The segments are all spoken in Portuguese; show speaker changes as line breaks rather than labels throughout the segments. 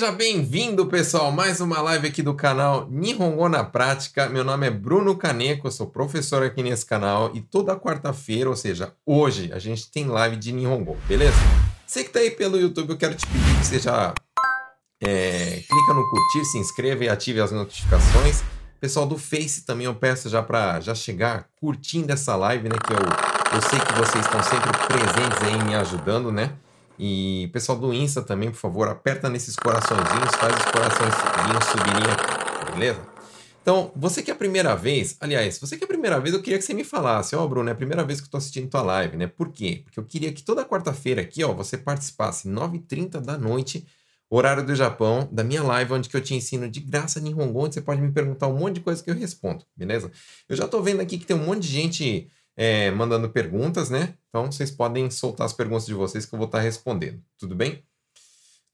Seja bem-vindo, pessoal, mais uma live aqui do canal Nihongo na Prática. Meu nome é Bruno Kaneko, eu sou professor aqui nesse canal e toda quarta-feira, ou seja, hoje, a gente tem live de Nihongo, beleza? Você que tá aí pelo YouTube, eu quero te pedir que já é, clica no curtir, se inscreva e ative as notificações. Pessoal do Face também eu peço já para já chegar curtindo essa live, né? Que eu, eu sei que vocês estão sempre presentes aí me ajudando, né? E pessoal do Insta também, por favor, aperta nesses coraçõezinhos, faz os coraçõezinhos subirem aqui, beleza? Então, você que é a primeira vez, aliás, você que é a primeira vez, eu queria que você me falasse, ó, oh, Bruno, é a primeira vez que eu tô assistindo tua live, né? Por quê? Porque eu queria que toda quarta-feira aqui, ó, você participasse 9h30 da noite, horário do Japão, da minha live, onde que eu te ensino de graça Nihongo, onde você pode me perguntar um monte de coisa que eu respondo, beleza? Eu já tô vendo aqui que tem um monte de gente é, mandando perguntas, né? Então vocês podem soltar as perguntas de vocês que eu vou estar respondendo, tudo bem?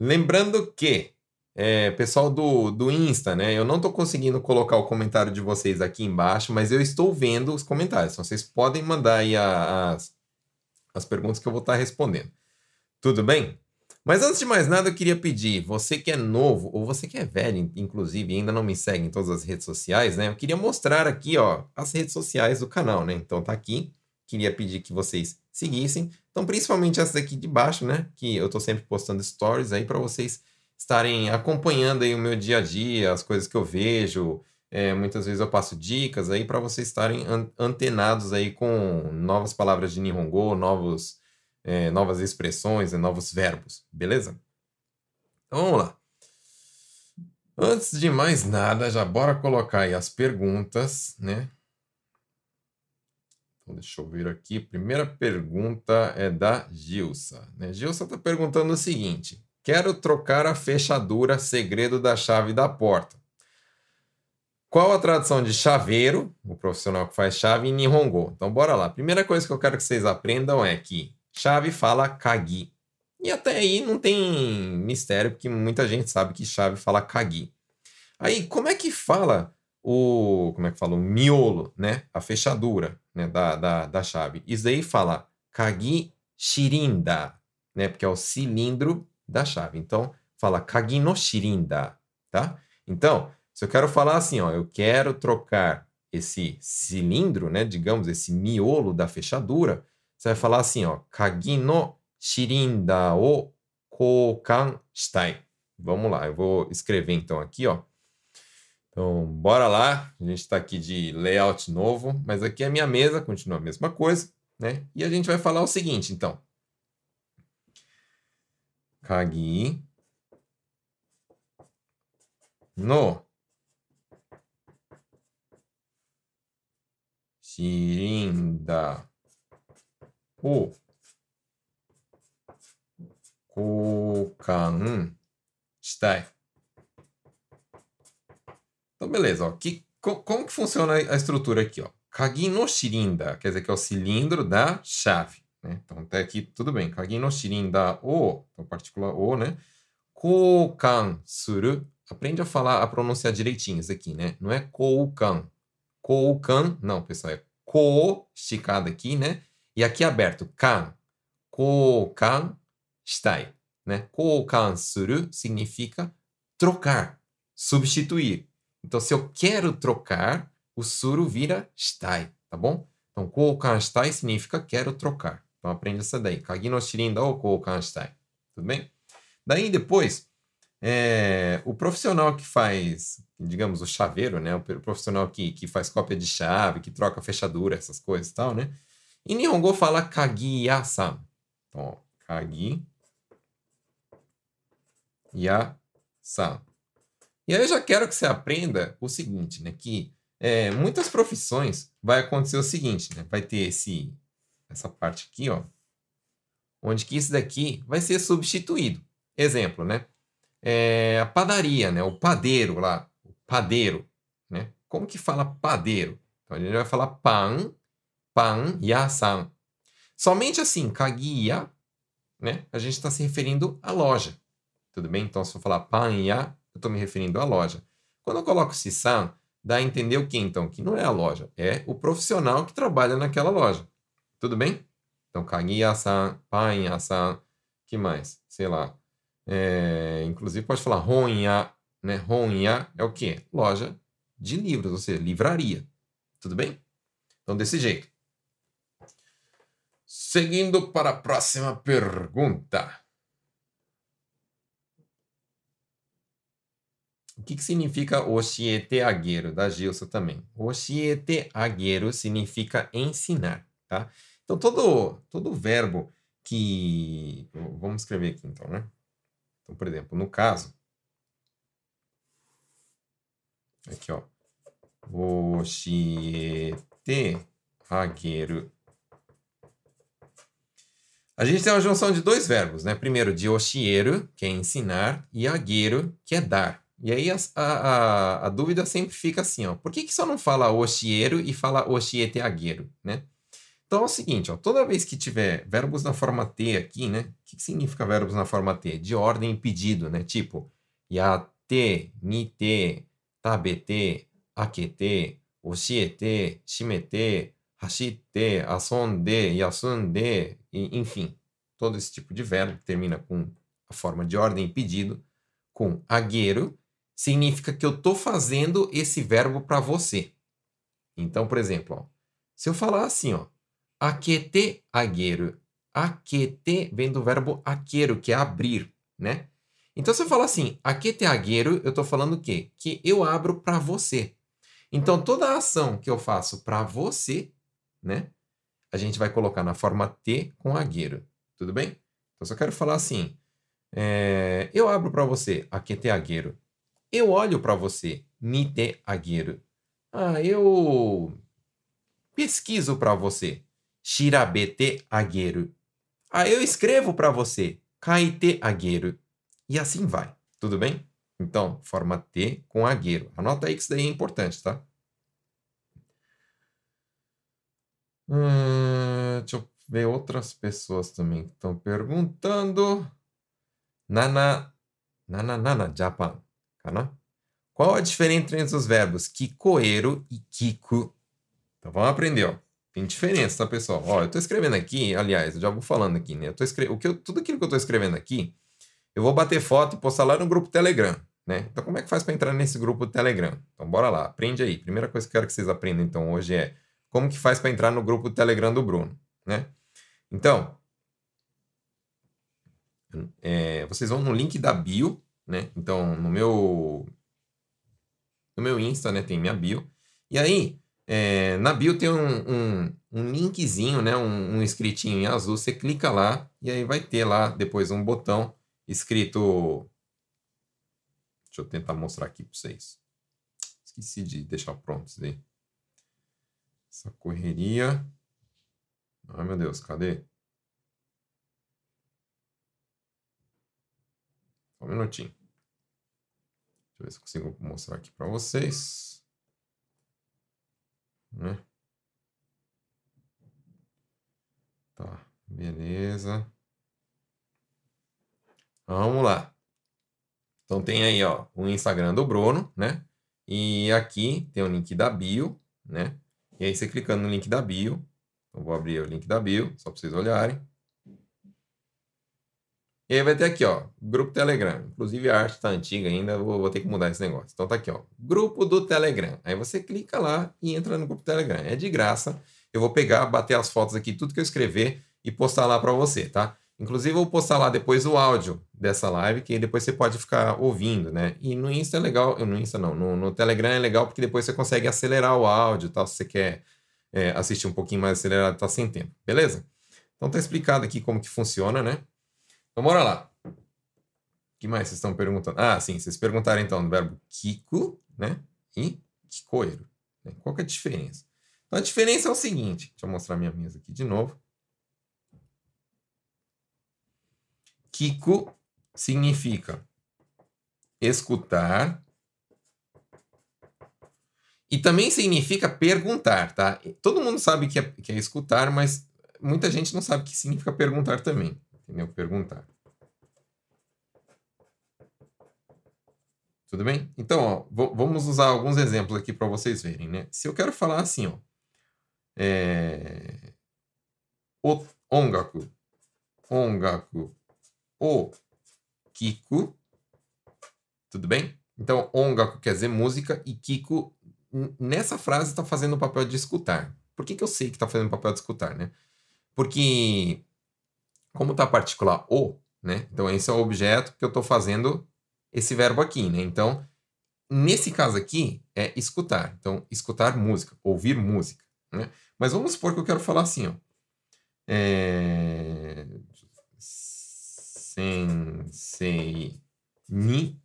Lembrando que, é, pessoal do, do Insta, né? Eu não estou conseguindo colocar o comentário de vocês aqui embaixo, mas eu estou vendo os comentários. Então vocês podem mandar aí as, as perguntas que eu vou estar respondendo. Tudo bem? Mas antes de mais nada, eu queria pedir, você que é novo, ou você que é velho, inclusive, e ainda não me segue em todas as redes sociais, né? Eu queria mostrar aqui, ó, as redes sociais do canal, né? Então tá aqui. Queria pedir que vocês seguissem. Então, principalmente essa daqui de baixo, né? Que eu tô sempre postando stories aí para vocês estarem acompanhando aí o meu dia a dia, as coisas que eu vejo. É, muitas vezes eu passo dicas aí para vocês estarem antenados aí com novas palavras de Nihongo, novos é, novas expressões e novos verbos, beleza? Então vamos lá. Antes de mais nada, já bora colocar aí as perguntas, né? Então, deixa eu ver aqui. Primeira pergunta é da Gilsa. Né? Gilsa está perguntando o seguinte: Quero trocar a fechadura segredo da chave da porta. Qual a tradução de chaveiro, o profissional que faz chave, em Nihongo? Então, bora lá. Primeira coisa que eu quero que vocês aprendam é que Chave fala kagi. E até aí não tem mistério, porque muita gente sabe que chave fala kagi. Aí, como é que fala o. Como é que fala? O miolo, né? A fechadura né? da, da, da chave. Isso aí fala kagi shirinda, né? Porque é o cilindro da chave. Então, fala kagi no shirinda, tá? Então, se eu quero falar assim, ó, eu quero trocar esse cilindro, né? Digamos, esse miolo da fechadura você vai falar assim, ó, kagi no shirinda o koukan shitai. Vamos lá, eu vou escrever então aqui, ó. Então, bora lá. A gente está aqui de layout novo, mas aqui é a minha mesa, continua a mesma coisa, né? E a gente vai falar o seguinte, então. Kagi no shirinda を交換したい。Então, beleza. Ó. Que, como que funciona a estrutura aqui? Ó? Kagi no shirinda, quer dizer que é o cilindro da chave. Né? Então, até aqui tudo bem. Kagi no shirinda o, então, partícula o, né? Koukan suru. Aprende a falar, a pronunciar direitinho isso aqui, né? Não é koukan. Koukan, não, pessoal, é ko, esticado aqui, né? E aqui é aberto, kan, koukan shitai. Né? Koukan suru significa trocar, substituir. Então, se eu quero trocar, o suru vira shitai, tá bom? Então, koukan shitai significa quero trocar. Então, aprende essa daí. Kagi no shirinda ou koukan shitai. Tudo bem? Daí, depois, é, o profissional que faz, digamos, o chaveiro, né? O profissional que, que faz cópia de chave, que troca fechadura, essas coisas e tal, né? Em Nihongo fala kagi-ya-san. Então, kagi-ya-san. E aí eu já quero que você aprenda o seguinte, né? Que é, muitas profissões vai acontecer o seguinte, né? Vai ter esse, essa parte aqui, ó. Onde que isso daqui vai ser substituído. Exemplo, né? É, a padaria, né? O padeiro lá. O padeiro, né? Como que fala padeiro? Então a gente vai falar pan pan ya-san. Somente assim, kagiya, né? A gente está se referindo à loja. Tudo bem? Então, se eu falar pan ya, eu estou me referindo à loja. Quando eu coloco si-san, dá a entender o que então? Que não é a loja, é o profissional que trabalha naquela loja. Tudo bem? Então, kagiya-san, pan ya-san, que mais? Sei lá. É, inclusive pode falar honha, né? Honha é o quê? Loja de livros, ou seja, livraria. Tudo bem? Então, desse jeito. Seguindo para a próxima pergunta. O que, que significa oshiete agueiro? Da Gilson também. Oshiete agueiro significa ensinar, tá? Então, todo, todo verbo que... Vamos escrever aqui, então, né? Então, por exemplo, no caso... Aqui, ó. Oshiete agueiro. A gente tem uma junção de dois verbos, né? Primeiro, de oshieru, que é ensinar, e agueiro, que é dar. E aí a, a, a, dúvida sempre fica assim, ó. Por que, que só não fala oshieru e fala oshiete agueiro, né? Então é o seguinte, ó, toda vez que tiver verbos na forma T aqui, né? O que, que significa verbos na forma T? De ordem e pedido, né? Tipo, yate, nite, tabete, akete, oshiete, shimete, hashite, asonde, yasunde, enfim. Todo esse tipo de verbo que termina com a forma de ordem pedido, com agueiro, significa que eu estou fazendo esse verbo para você. Então, por exemplo, ó, se eu falar assim, ó, aquete agueiro, aquete vem do verbo aqueiro, que é abrir, né? Então, se eu falar assim, aquete agueiro, eu estou falando o quê? Que eu abro para você. Então, toda a ação que eu faço para você, né? A gente vai colocar na forma T com agueiro. Tudo bem? Então, eu quero falar assim, é, eu abro para você, aquete agueiro. Eu olho para você, nite agueiro. Ah, eu pesquiso para você, shirabete agueiro. Ah, eu escrevo para você, kaite agueiro. E assim vai, tudo bem? Então, forma T com agueiro. Anota aí que isso daí é importante, tá? Hum, deixa eu ver outras pessoas também que estão perguntando. Nana, nana, nana, Japan. Qual a diferença entre os verbos kikoeru e kiku? Então vamos aprender, ó. Tem diferença, tá, pessoal? Ó, eu tô escrevendo aqui, aliás, eu já vou falando aqui, né? Eu tô escre... o que eu... Tudo aquilo que eu tô escrevendo aqui, eu vou bater foto e postar lá no grupo Telegram, né? Então como é que faz para entrar nesse grupo Telegram? Então bora lá, aprende aí. Primeira coisa que eu quero que vocês aprendam então hoje é como que faz para entrar no grupo do Telegram do Bruno, né? Então, é, vocês vão no link da bio, né? Então, no meu no meu Insta, né, tem minha bio. E aí, é, na bio tem um, um, um linkzinho, né, um, um escritinho em azul. Você clica lá e aí vai ter lá depois um botão escrito. Deixa eu tentar mostrar aqui para vocês. Esqueci de deixar pronto isso daí. Essa correria. Ai meu Deus, cadê? Só um minutinho. Deixa eu ver se consigo mostrar aqui para vocês. Né? Tá, beleza. Vamos lá. Então tem aí, ó, o Instagram do Bruno, né? E aqui tem o link da bio, né? E aí você clicando no link da bio, eu vou abrir o link da bio, só para vocês olharem. E aí vai ter aqui, ó, grupo Telegram. Inclusive a arte está antiga ainda, vou, vou, ter que mudar esse negócio. Então tá aqui, ó, grupo do Telegram. Aí você clica lá e entra no grupo Telegram. É de graça. Eu vou pegar, bater as fotos aqui, tudo que eu escrever e postar lá para você, tá? Inclusive eu vou postar lá depois o áudio dessa live, que depois você pode ficar ouvindo, né? E no Insta é legal, no Insta não, no, no Telegram é legal porque depois você consegue acelerar o áudio, tal, se você quer é, assistir um pouquinho mais acelerado, tá sem tempo, beleza? Então tá explicado aqui como que funciona, né? Então, bora lá. O que mais vocês estão perguntando? Ah, sim, vocês perguntaram então do verbo kiko, né? E kikoeiro. Né? Qual que é a diferença? Então, a diferença é o seguinte. Deixa eu mostrar minha mesa aqui de novo. Kiko significa escutar e também significa perguntar, tá? Todo mundo sabe que é, que é escutar, mas muita gente não sabe o que significa perguntar também entendeu? Perguntar. Tudo bem? Então, ó, vamos usar alguns exemplos aqui para vocês verem, né? Se eu quero falar assim, ó, é... ongaku, ongaku, o kiku. Tudo bem? Então, ongaku quer dizer música e kiku, nessa frase, está fazendo o papel de escutar. Por que, que eu sei que está fazendo o papel de escutar, né? Porque, como está a partícula o, né? Então, esse é o objeto que eu estou fazendo esse verbo aqui, né? Então, nesse caso aqui, é escutar. Então, escutar música, ouvir música, né? Mas vamos supor que eu quero falar assim, ó. É... Sensei ni.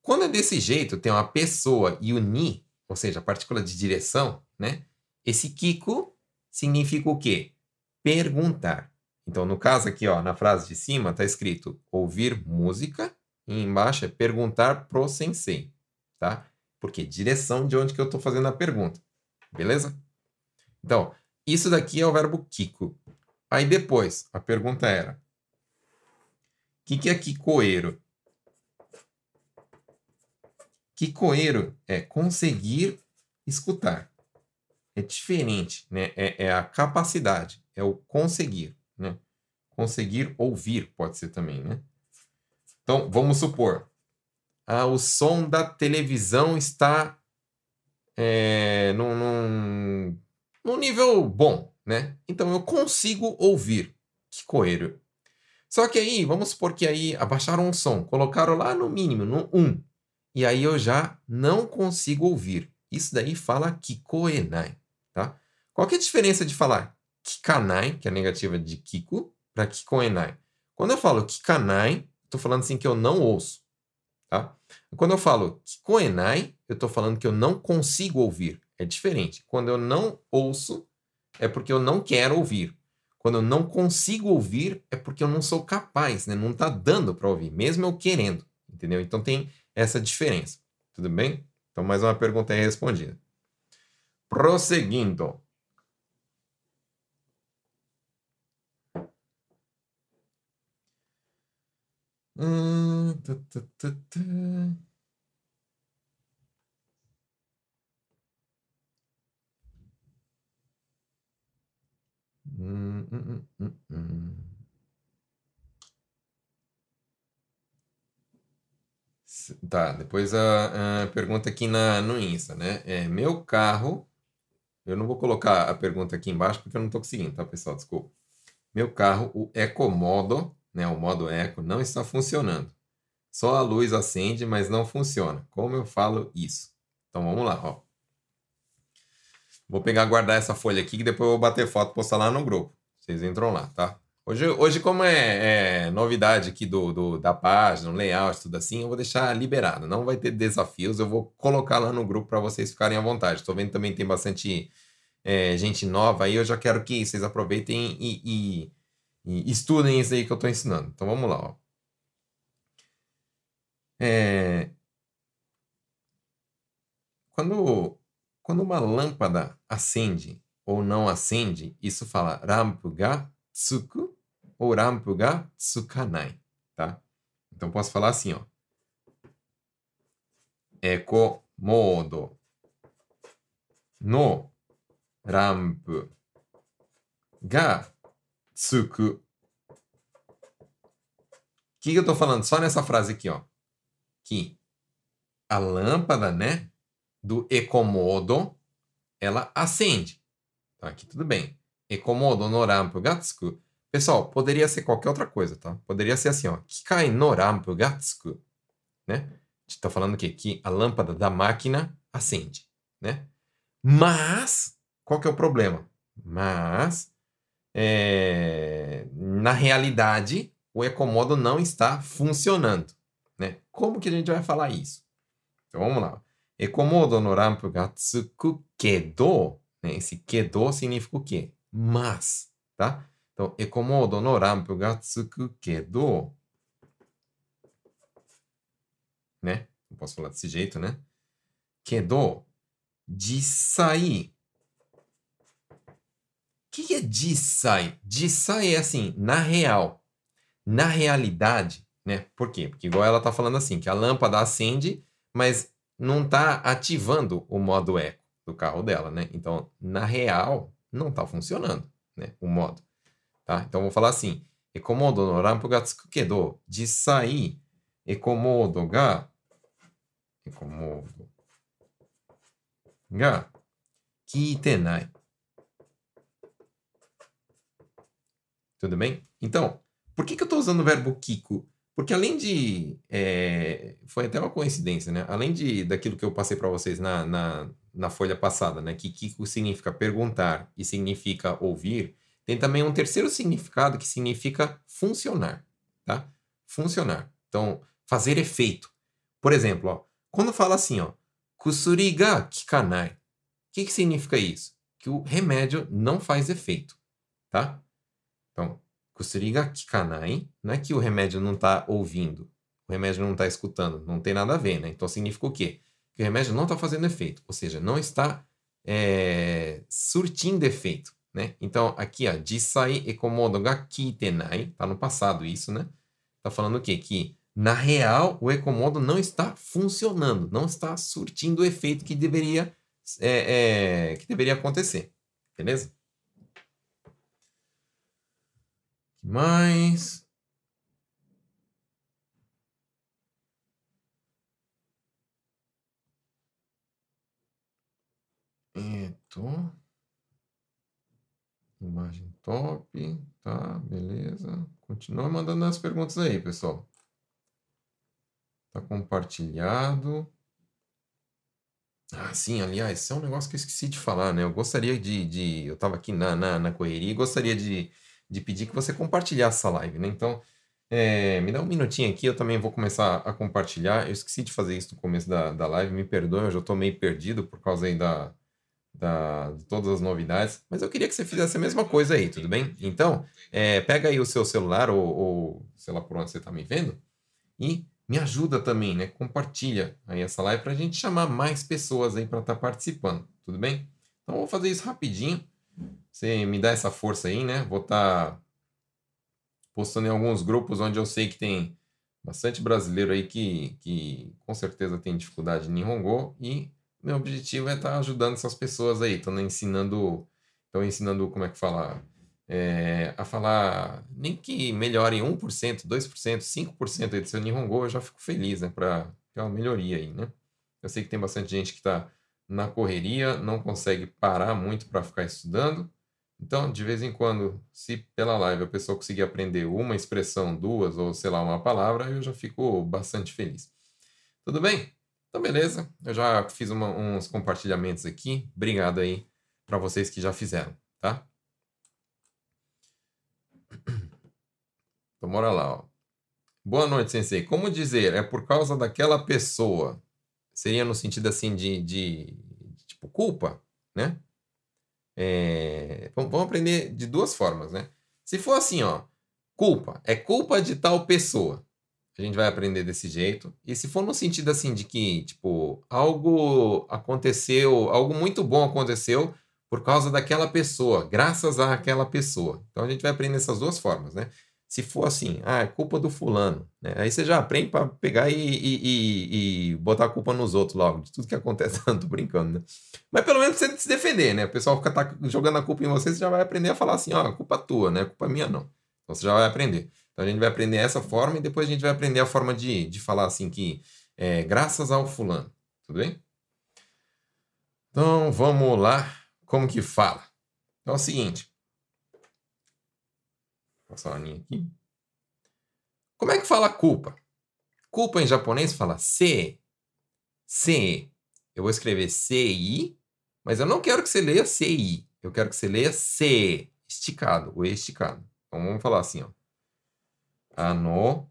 Quando é desse jeito, tem uma pessoa e o ni, ou seja, a partícula de direção, né? Esse kiku significa o quê? Perguntar. Então, no caso aqui, ó, na frase de cima, está escrito ouvir música e embaixo é perguntar pro sensei, tá? Porque direção de onde que eu estou fazendo a pergunta, beleza? Então, isso daqui é o verbo kiko. Aí depois, a pergunta era: o que, que é kikoeiro? Kikoeiro é conseguir escutar. É diferente, né? É, é a capacidade, é o conseguir, né? Conseguir ouvir pode ser também, né? Então, vamos supor, ah, o som da televisão está é, num, num, num, nível bom, né? Então, eu consigo ouvir. Que coelho. Só que aí, vamos supor que aí abaixaram o som, colocaram lá no mínimo, no 1. E aí eu já não consigo ouvir. Isso daí fala kikoenai, tá? Qual que é a diferença de falar kikanai, que é a negativa de kiku, para kikoenai? Quando eu falo kikanai, estou falando assim que eu não ouço. Tá? Quando eu falo kikoenai, eu estou falando que eu não consigo ouvir. É diferente. Quando eu não ouço, é porque eu não quero ouvir. Quando eu não consigo ouvir, é porque eu não sou capaz, né? não está dando para ouvir, mesmo eu querendo. Entendeu? Então tem essa diferença. Tudo bem? Então, mais uma pergunta aí respondida. Prosseguindo. Hum, tá, depois a, a, pergunta aqui na, no Insta, né? É, meu carro. Eu não vou colocar a pergunta aqui embaixo porque eu não estou conseguindo, tá, pessoal? Desculpa. Meu carro, o Ecomodo né, o modo eco, não está funcionando. Só a luz acende, mas não funciona. Como eu falo isso? Então vamos lá, ó. Vou pegar guardar essa folha aqui que depois eu vou bater foto e postar lá no grupo. Vocês entram lá, tá? Hoje, hoje como é, é novidade aqui do, do, da página, layout, tudo assim, eu vou deixar liberado. Não vai ter desafios, eu vou colocar lá no grupo para vocês ficarem à vontade. Estou vendo também tem bastante é, gente nova aí, eu já quero que vocês aproveitem e, e e estudem isso aí que eu estou ensinando. Então vamos lá. Ó. É... Quando, quando uma lâmpada acende ou não acende, isso fala rampu ga tsuku ou rampu ga tsukanai, tá? Então posso falar assim, ó. Eco modo no rampu ga tsuku. O que, que eu estou falando? Só nessa frase aqui, ó. Que a lâmpada, né, do Ecomodo, ela acende. Tá, aqui tudo bem. Ecomodo no rampu gatsuku. Pessoal, poderia ser qualquer outra coisa, tá? Poderia ser assim, ó. Kikai no rampu gatsuku. Né? Tá falando? Que a lâmpada da máquina acende, né? Mas, qual que é o problema? Mas, é, na realidade, o Ecomodo não está funcionando. Né? Como que a gente vai falar isso? Então vamos lá. Ecomodo no rampu ga tsuku kedo. Né? Esse kedo significa o quê? Mas. Tá? Então, Ecomodo no rampu ga tsuku kedo. Né? Não posso falar desse jeito, né? Kedo. Jisai que, que é Jisai? Jisai é assim, na real. Na realidade, né? Por quê? Porque igual ela tá falando assim, que a lâmpada acende, mas não está ativando o modo eco do carro dela, né? Então, na real, não está funcionando, né? O modo, tá? Então, vou falar assim: Ekomodo no rampo ga tsukukedo, jisai ekomodo ga ekomodo ga kitenai. Tudo bem? Então, por que, que eu estou usando o verbo kiko porque além de. É, foi até uma coincidência, né? Além de daquilo que eu passei para vocês na, na, na, folha passada, né? Que Kiko significa perguntar e significa ouvir, tem também um terceiro significado que significa funcionar, tá? Funcionar. Então, fazer efeito. Por exemplo, ó, quando fala assim, ó, kusuri ga kikanai, o que, que significa isso? Que o remédio não faz efeito, tá? Então, kusuri ga kikanai não é que o remédio não está ouvindo, o remédio não está escutando, não tem nada a ver, né? Então significa o quê? Que o remédio não está fazendo efeito, ou seja, não está é, surtindo efeito, né? Então aqui, ó, jisai ekomodo ga kitenai, tá no passado isso, né? Tá falando o quê? Que na real o ecomodo não está funcionando, não está surtindo o efeito que deveria, é, é, que deveria acontecer, beleza? que mais? Eto. Imagem top, tá? Beleza. Continua mandando as perguntas aí, pessoal. Tá compartilhado. Ah, sim, aliás, isso é um negócio que eu esqueci de falar, né? Eu gostaria de. de eu estava aqui na, na, na correria e gostaria de, de pedir que você compartilhasse essa live, né? Então, é, me dá um minutinho aqui, eu também vou começar a compartilhar. Eu esqueci de fazer isso no começo da, da live, me perdoe, eu já estou meio perdido por causa aí da, da, de todas as novidades, mas eu queria que você fizesse a mesma coisa aí, tudo bem? Então, é, pega aí o seu celular ou, ou sei lá por onde você está me vendo e me ajuda também, né? Compartilha aí essa live para a gente chamar mais pessoas aí para estar tá participando, tudo bem? Então, eu vou fazer isso rapidinho. Você me dá essa força aí, né? Vou estar tá postando em alguns grupos onde eu sei que tem bastante brasileiro aí que, que com certeza tem dificuldade em Nihongo e meu objetivo é estar tá ajudando essas pessoas aí, estão ensinando, estão ensinando como é que fala, é, a falar, nem que melhorem 1%, 2%, 5% aí do seu Nihongo, eu já fico feliz, né, para ter uma melhoria aí, né? Eu sei que tem bastante gente que está na correria, não consegue parar muito para ficar estudando, então, de vez em quando, se pela live a pessoa conseguir aprender uma expressão, duas ou sei lá, uma palavra, eu já fico bastante feliz. Tudo bem? Então, beleza. Eu já fiz uma, uns compartilhamentos aqui. Obrigado aí para vocês que já fizeram, tá? Então, bora lá, ó. Boa noite, sensei. Como dizer? É por causa daquela pessoa. Seria no sentido assim de, de, de tipo culpa, né? É, vamos aprender de duas formas, né? Se for assim, ó, culpa, é culpa de tal pessoa. A gente vai aprender desse jeito. E se for no sentido assim de que, tipo, algo aconteceu, algo muito bom aconteceu por causa daquela pessoa, graças àquela pessoa. Então a gente vai aprender essas duas formas, né? Se for assim, ah, é culpa do fulano, né? Aí você já aprende para pegar e, e, e, e, botar a culpa nos outros logo, de tudo que acontece, tô brincando, né? Mas pelo menos você se defender, né? O pessoal fica tá jogando a culpa em você, você já vai aprender a falar assim, ó, culpa tua, né? Culpa minha não. Então você já vai aprender. Então a gente vai aprender essa forma e depois a gente vai aprender a forma de, de falar assim que é graças ao fulano, tudo bem? Então vamos lá, como que fala? Então é o seguinte, passar a linha aqui. Como é que fala culpa? Culpa em japonês fala se. Se. Eu vou escrever CI, mas eu não quero que você leia CI. Eu quero que você leia C, esticado, o E esticado. Então vamos falar assim, ó. Ano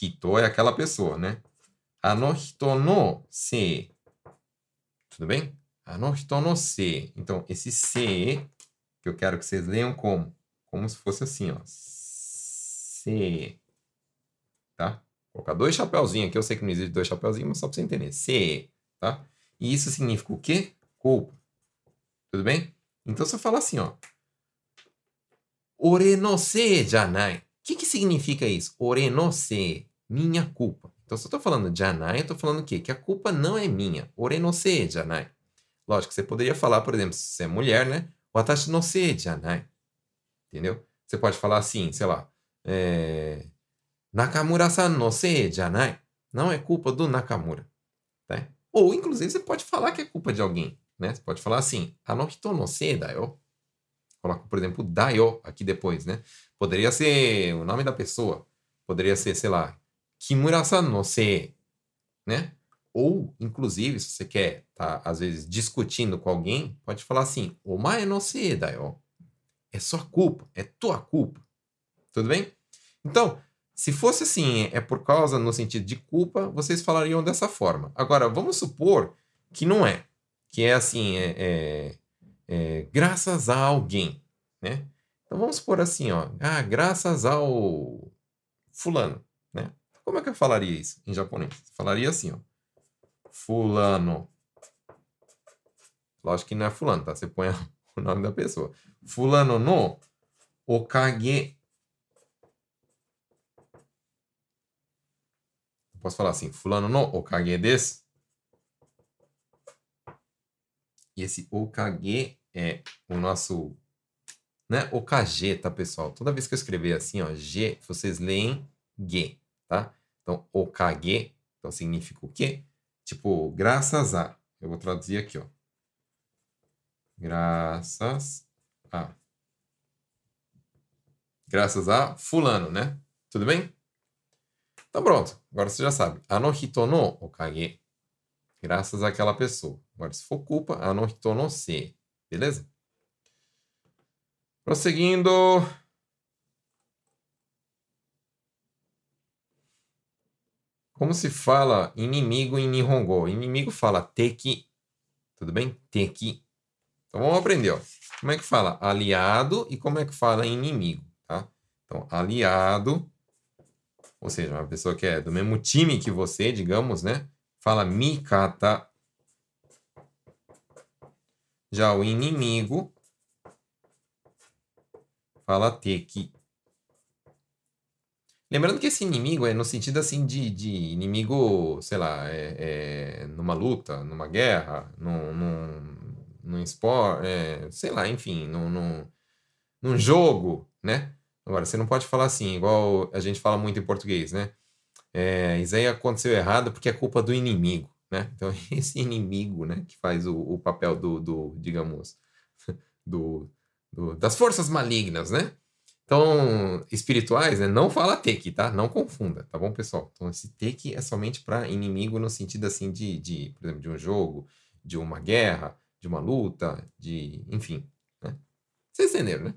hito é aquela pessoa, né? Ano hito no se. Tudo bem? Ano hito no se. Então, esse se que eu quero que vocês leiam como como se fosse assim, ó. C. Tá? Vou colocar dois chapéuzinhos aqui. Eu sei que não existe dois chapéuzinhos, mas só para você entender. C. Tá? E isso significa o quê? Culpa. Tudo bem? Então você fala assim, ó. Ore no se janai. O que, que significa isso? Ore no se. Minha culpa. Então, se eu estou falando janai, eu estou falando o quê? Que a culpa não é minha. Ore no se janai. Lógico, você poderia falar, por exemplo, se você é mulher, né? Watashi no se janai. Entendeu? Você pode falar assim, sei lá, é, Nakamura-san no sei janai. Não é culpa do Nakamura. Tá? Ou, inclusive, você pode falar que é culpa de alguém. Né? Você pode falar assim, anohito no sei da yo. Coloca, por exemplo, dayo aqui depois, né? Poderia ser o nome da pessoa. Poderia ser, sei lá, Kimura-san no sei, né? Ou, inclusive, se você quer tá, às vezes, discutindo com alguém, pode falar assim, omae no sei da yo. É sua culpa, é tua culpa. Tudo bem? Então, se fosse assim, é por causa no sentido de culpa, vocês falariam dessa forma. Agora, vamos supor que não é. Que é assim, é, é, é graças a alguém, né? Então vamos supor assim, ó. Ah, graças ao fulano, né? Como é que eu falaria isso em japonês? Falaria assim, ó. Fulano. Lógico que não é fulano, tá? Você põe o nome da pessoa. Fulano no okage posso falar assim, fulano no okage desu. E esse okage é o nosso, né, okage, tá, pessoal? Toda vez que eu escrever assim, ó, G, vocês leem ge, tá? Então, okage, então significa o quê? Tipo, graças a. Eu vou traduzir aqui, ó. Graças a. Graças a fulano, né? Tudo bem? Então pronto, agora você já sabe. Anohito no okage. Graças àquela pessoa. Agora, se for culpa, anohito no se. Beleza? Prosseguindo. Como se fala inimigo em Nihongo? Inimigo fala teki. Tudo bem? Teki. Então vamos aprender. Ó. Como é que fala aliado e como é que fala inimigo? Tá? Então, aliado ou seja, uma pessoa que é do mesmo time que você, digamos, né? Fala mikata. Já o inimigo fala teki. Lembrando que esse inimigo é no sentido assim de, de inimigo, sei lá, é, é numa luta, numa guerra, num, num, num esporte, é, sei lá, enfim, num, num, num jogo, né? Agora, você não pode falar assim, igual a gente fala muito em português, né? É, aí aconteceu errado porque é culpa do inimigo, né? Então, esse inimigo, né, que faz o, o papel do, do digamos, do, do, das forças malignas, né? Então, espirituais, né? Não fala teki, tá? Não confunda, tá bom, pessoal? Então, esse teki é somente para inimigo no sentido, assim, de, de, por exemplo, de um jogo, de uma guerra, de uma luta, de... enfim, né? Vocês entenderam, né?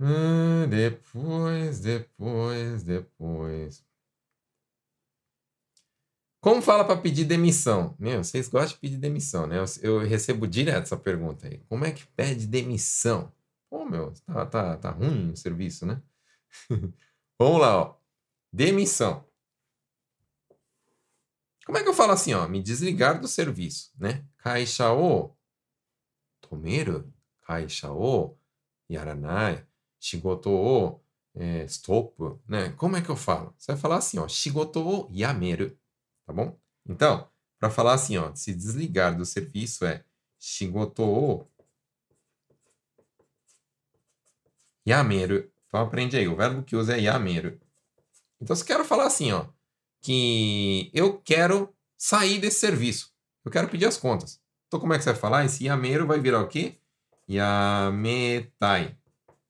Ah, depois, depois, depois. Como fala para pedir demissão? Meu, vocês gostam de pedir demissão, né? Eu, eu, recebo direto essa pergunta aí. Como é que pede demissão? Pô, meu, tá, tá, tá ruim o serviço, né? Vamos lá, ó. Demissão. Como é que eu falo assim, ó? Me desligar do serviço, né? Caixa o tomeru, caixa o yaranai. Shigoto o é, stop, né? Como é que eu falo? Você vai falar assim, ó, shigoto o yameru, tá bom? Então, para falar assim, ó, se desligar do serviço é shigoto o yameru. Então aprende aí, o verbo que usa é yameru. Então, se quero falar assim, ó, que eu quero sair desse serviço, eu quero pedir as contas. Então, como é que você vai falar? Esse yameru vai virar o quê? Yametai.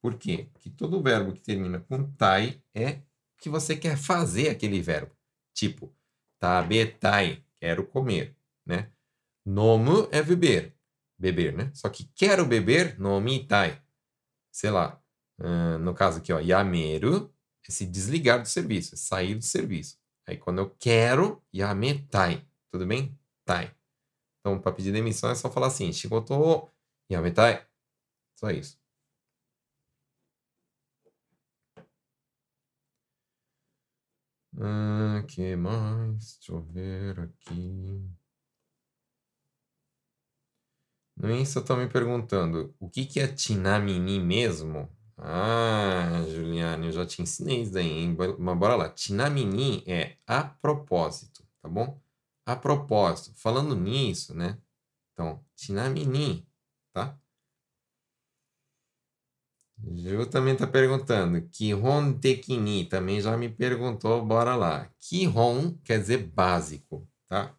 Por quê? Porque todo verbo que termina com tai é que você quer fazer aquele verbo. Tipo, tabetai, quero comer, né? Nomu é beber, beber, né? Só que quero beber, nomitai. Sei lá, no caso aqui, ó, yameru é se desligar do serviço, é sair do serviço. Aí quando eu quero, yametai, tudo bem? Tai. Então, para pedir demissão é só falar assim, shigoto yametai. Só isso. Ah, que mais? Deixa eu ver aqui. No Insta estão me perguntando o que, que é Tinamini mesmo? Ah, eu já te ensinei isso daí, hein? Mas bora lá. Tinamini é a propósito, tá bom? A propósito. Falando nisso, né? Então, Tinamini, tá? Ju também está perguntando. Kihon tekini também já me perguntou. Bora lá. Kihon quer dizer básico, tá?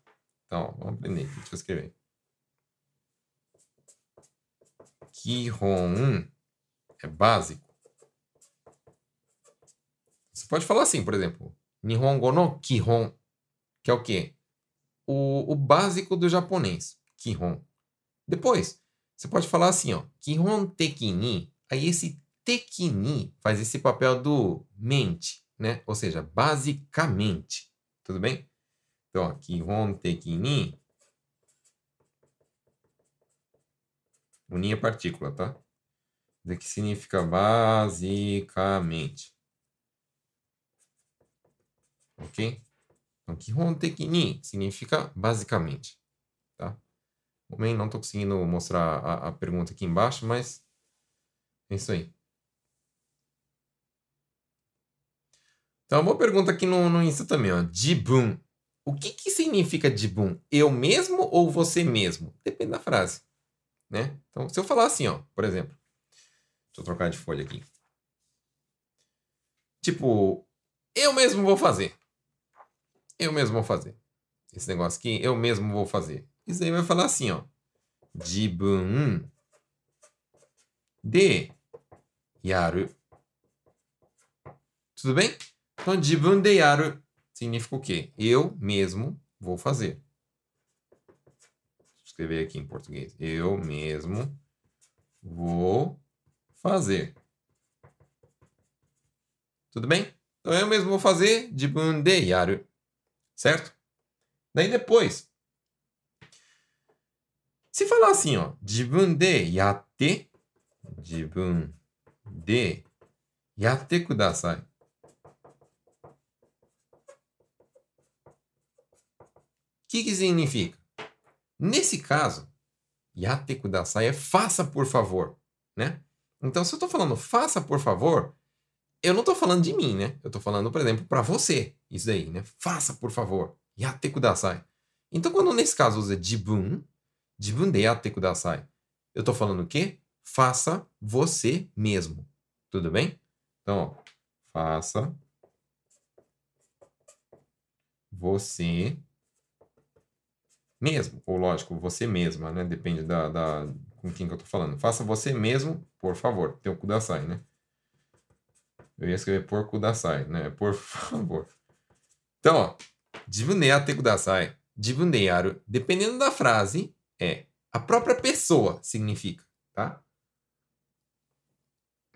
Então, vamos aprender aqui. Deixa eu escrever. Kihon é básico. Você pode falar assim, por exemplo. Nihongo no Kihon, que é o quê? O, o básico do japonês. Kihon. Depois, você pode falar assim, ó. Kihon tekini. Aí esse tekini faz esse papel do mente, né? Ou seja, basicamente. Tudo bem? Então, ó, Kihon tekini. Unia partícula, tá? Isso que significa basicamente. Ok? Então, Kihon tekini significa basicamente. Tá? Bem, não estou conseguindo mostrar a, a, pergunta aqui embaixo, mas é isso aí. Então, uma pergunta aqui no, no Insta também, ó. Jibun. O que, que significa jibun? Eu mesmo ou você mesmo? Depende da frase. Né? Então, se eu falar assim, ó, por exemplo. Deixa eu trocar de folha aqui. Tipo, eu mesmo vou fazer. Eu mesmo vou fazer. Esse negócio aqui, eu mesmo vou fazer. Isso aí vai falar assim, ó. Jibun de yaru. Tudo bem? Então, jibun de yaru significa o quê? Eu mesmo vou fazer. Vou escrever aqui em português. Eu mesmo vou fazer. Tudo bem? Então, eu mesmo vou fazer jibun de yaru certo? Daí depois, se falar assim, ó, jibun de yatte, jibun de yatte kudasai. O que, que significa? Nesse caso, yatte kudasai é faça por favor, né? Então, se eu estou falando faça por favor, eu não estou falando de mim, né? Eu estou falando, por exemplo, para você. Isso daí, né? Faça, por favor. Yatte kudasai. Então, quando nesse caso usa jibun, jibun de yatte kudasai, eu estou falando o quê? Faça você mesmo. Tudo bem? Então, ó, faça você mesmo. Ou, lógico, você mesma, né? Depende da, da com quem que eu estou falando. Faça você mesmo, por favor. Tem o kudasai, né? Eu ia escrever por kudasai, né? Por favor. Então, ó. Jibun de yatte kudasai. Jibun de yaru. Dependendo da frase, é a própria pessoa significa, tá?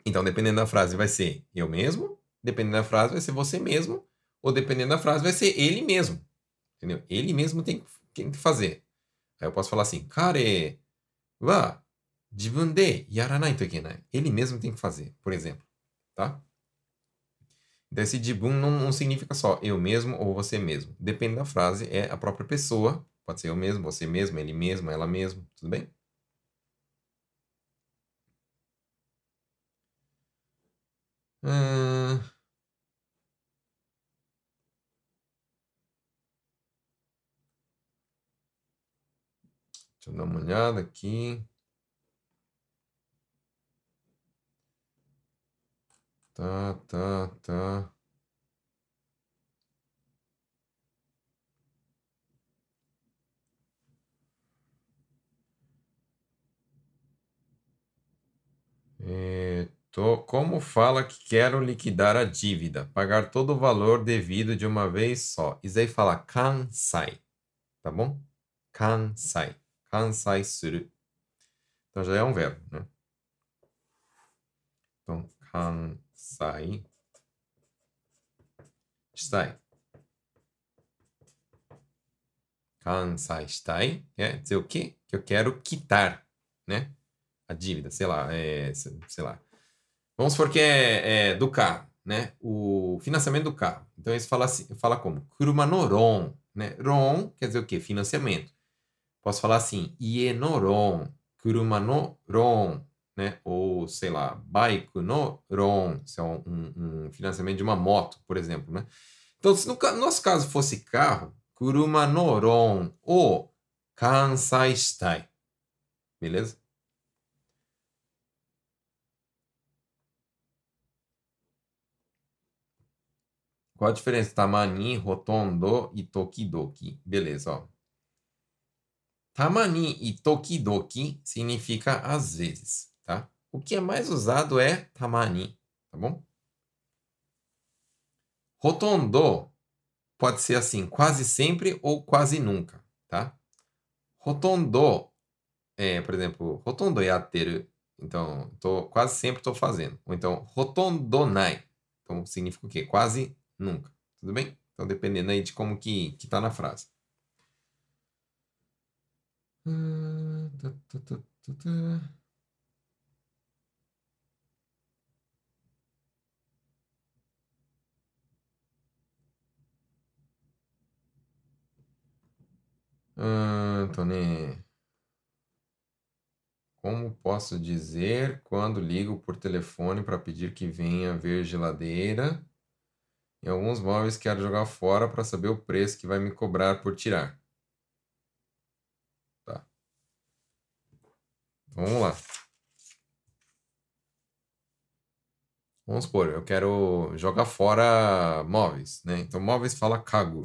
Então, dependendo da frase, vai ser eu mesmo. Dependendo da frase, vai ser você mesmo. Ou dependendo da frase, vai ser ele mesmo. Entendeu? Ele mesmo tem, tem que fazer. Aí eu posso falar assim, kare wa jibun de yaranai to ikenai. Ele mesmo tem que fazer, por exemplo. Tá? Então, esse dibum não, não significa só eu mesmo ou você mesmo. Depende da frase, é a própria pessoa. Pode ser eu mesmo, você mesmo, ele mesmo, ela mesmo. Tudo bem? Hum... Deixa eu dar uma olhada aqui. Tá, tá, tá. É, tô, como fala que quero liquidar a dívida, pagar todo o valor devido de uma vez só. Isso aí fala kansai, tá bom? Kansai. Kansai suru. Então já é um verbo, né? Então, kansai sai, está. Kansai está. é dizer o quê? Que eu quero quitar, né? A dívida, sei lá, é, sei lá. Vamos supor que é, é, do carro, né? O financiamento do carro. Então, eles falam assim, fala como? Kuruma no ron, né? Ron quer dizer o quê? Financiamento. Posso falar assim, ie ron, kuruma no ron, né? Ou, sei lá, bike no ron, se é um, um, financiamento de uma moto, por exemplo, né? Então, se no, nosso caso fosse carro, kuruma no ron ou kansai Stai. Beleza? Qual a diferença? Tamani, rotondo e tokidoki. Beleza, ó. Tamani e tokidoki significa às vezes. O que é mais usado é tamani, tá bom? Rotondo pode ser assim, quase sempre ou quase nunca, tá? Rotondo, é, por exemplo, rotondo yateru, então, tô, quase sempre estou fazendo. Ou então, rotondonai, então significa o quê? Quase nunca, tudo bem? Então, dependendo aí de como que, que tá na frase. Hum, Antônio, como posso dizer quando ligo por telefone para pedir que venha ver geladeira? Em alguns móveis quero jogar fora para saber o preço que vai me cobrar por tirar. Vamos lá. Vamos supor, eu quero jogar fora móveis, né? Então, móveis fala kagu.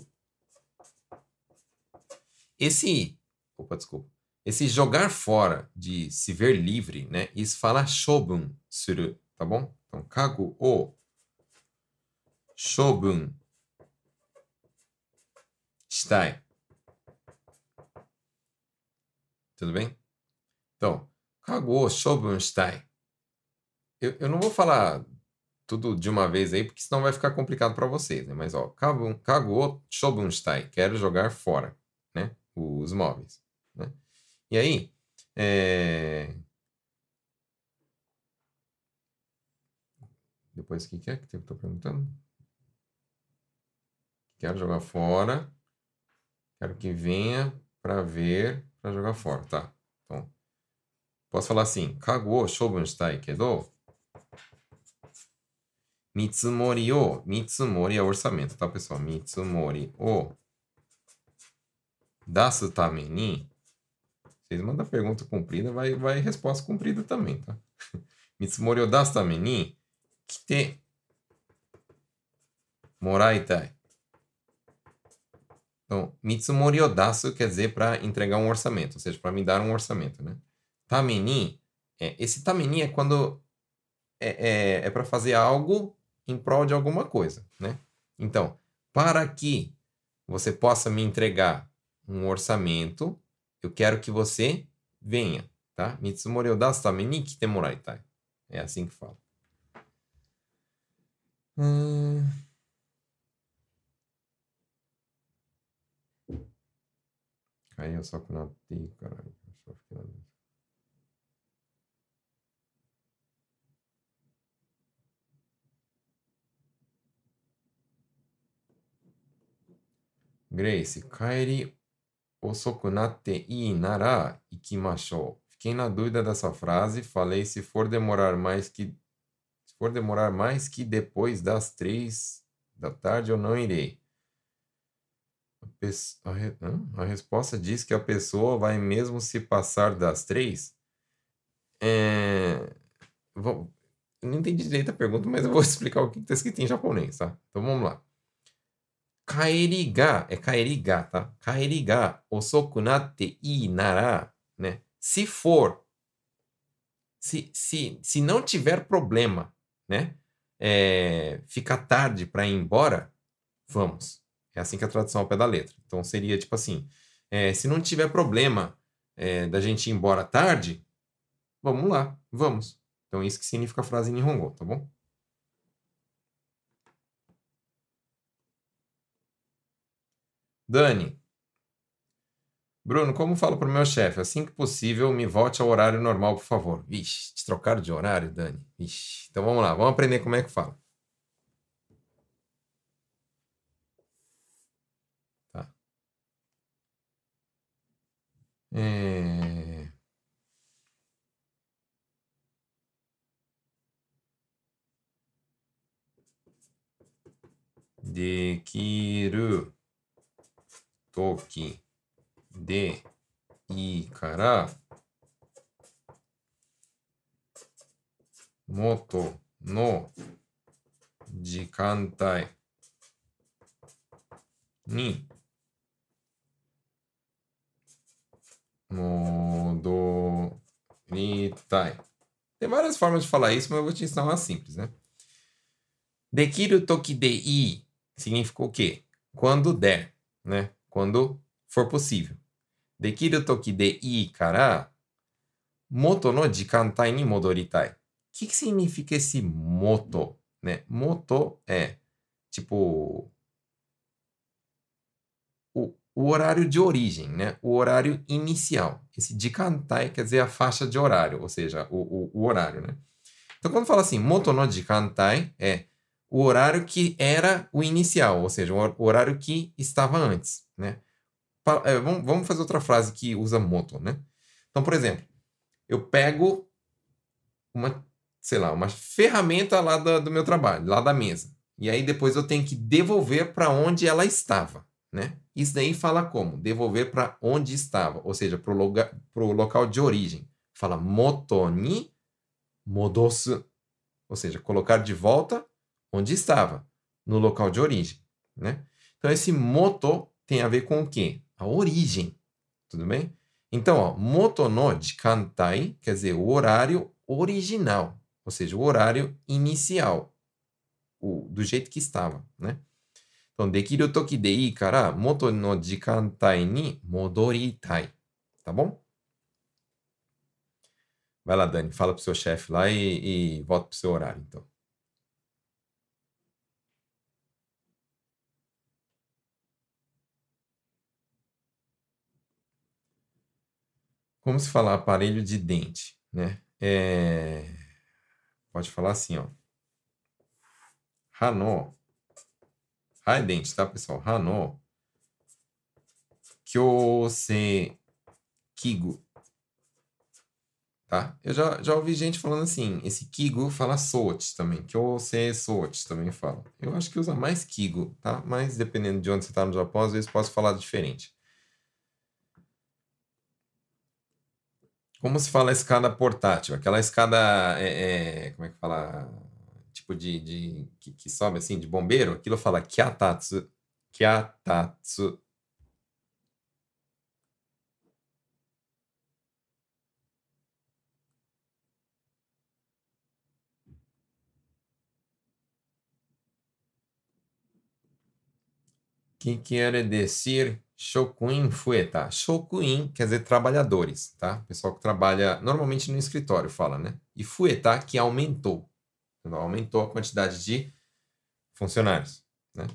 Esse, opa, desculpa. Esse jogar fora de se ver livre, né? Isso fala shobun suru, tá bom? Então, kagu o shobun shitai. Tudo bem? Então, Cagou, Schobenstein. Eu, eu não vou falar tudo de uma vez aí, porque senão vai ficar complicado para vocês, né? Mas, ó, cagou, Schobenstein. Quero jogar fora? Os móveis, né? E aí, é... Depois, o que, que é que eu estou perguntando? Quero jogar fora. Quero que venha para ver, para jogar fora, tá? Então, Posso falar assim, kago shobun shitai kedo, mitsumori o, mitsumori é orçamento, tá, pessoal? Mitsumori o dasu tame ni, vocês mandam pergunta comprida, vai, vai resposta comprida também, tá? mitsumori o dasu tame kite moraitai. Então, mitsumori o quer dizer para entregar um orçamento, ou seja, para me dar um orçamento, né? Tameni, é, esse tameni é quando é, é, é para fazer algo em prol de alguma coisa, né? Então, para que você possa me entregar um orçamento. Eu quero que você venha, tá? Mitsumori o dasu tame ni kite moraitai. É assim que fala. Hum... Aí eu só conatei, caralho. Só ficando... Grace, Kairi 遅くなっていいなら行きましょう。Fiquei na dúvida dessa frase. Falei se for demorar mais que se for demorar mais que depois das três da tarde eu não irei. A, a, re... a resposta diz que a pessoa vai mesmo se passar das três. É... Vou... não entendi direito a pergunta, mas eu vou explicar o que está escrito em japonês, tá? Então vamos lá. 帰りが、é 帰りが, tá? 帰りが遅くなっていいなら, né? Se for, se, se, se não tiver problema, né? É, ficar tarde para ir embora, vamos. É assim que é a tradução ao pé da letra. Então seria tipo assim: é, se não tiver problema é, da gente ir embora tarde, vamos lá, vamos. Então isso que significa a frase em Nihongo, tá bom? Dani. Bruno, como falo para o meu chefe? Assim que possível, me volte ao horário normal, por favor. Vixe, te trocaram de horário, Dani? Vixe. Então vamos lá, vamos aprender como é que fala. Tá. É... Dekiru. 時 toki de i, cara, moto no jikantai ni modoritai. Tem várias formas de falar isso, mas eu vou te ensinar uma simples, né? Dekiru toki de i significa o quê? Quando der, né? Quando for possível. Dekiru toki de i kara moto no jikantai ni modoritai. O que, que significa esse moto? Né? Moto é tipo o, o horário de origem, né? o horário inicial. Esse jikantai quer dizer a faixa de horário, ou seja, o, o, o horário. Né? Então, quando fala assim, moto no jikantai, é o horário que era o inicial, ou seja, o horário que estava antes. Né? É, vamos fazer outra frase que usa moto. Né? Então, por exemplo, eu pego uma, sei lá, uma ferramenta lá do, meu trabalho, lá da mesa. E aí depois eu tenho que devolver para onde ela estava, né? Isso daí fala como? Devolver para onde estava, ou seja, para o local de origem. Fala moto ni modosu, ou seja, colocar de volta onde estava, no local de origem, né? Então esse moto tem a ver com o quê? A origem, tudo bem? Então, ó, moto no jikantai quer dizer o horário original, ou seja, o horário inicial, o, do jeito que estava, né? Então, dekiru toki de ii kara moto no jikantai ni modoritai, tá bom? Vai lá, Dani, fala pro seu chefe lá e, e volta pro seu horário, então. Como se falar aparelho de dente, né? É... Pode falar assim, ó. Hano. Ha é dente, tá, pessoal? Hano. Kyose Kigo. Tá? Eu já, já ouvi gente falando assim. Esse Kigo fala Sochi também. Kyose Sochi também fala. Eu acho que usa mais Kigo, tá? Mas dependendo de onde você tá no Japão, às vezes posso falar diferente. Como se fala escada portátil? Aquela escada, é, é, como é que fala? Tipo de, de que, que, sobe assim, de bombeiro. Aquilo fala kyatatsu. Kyatatsu. Que quer dizer Shokuin fueta. Shokuin quer dizer trabalhadores, tá? Pessoal que trabalha normalmente no escritório fala, né? E fueta que aumentou. Então, aumentou a quantidade de funcionários, né?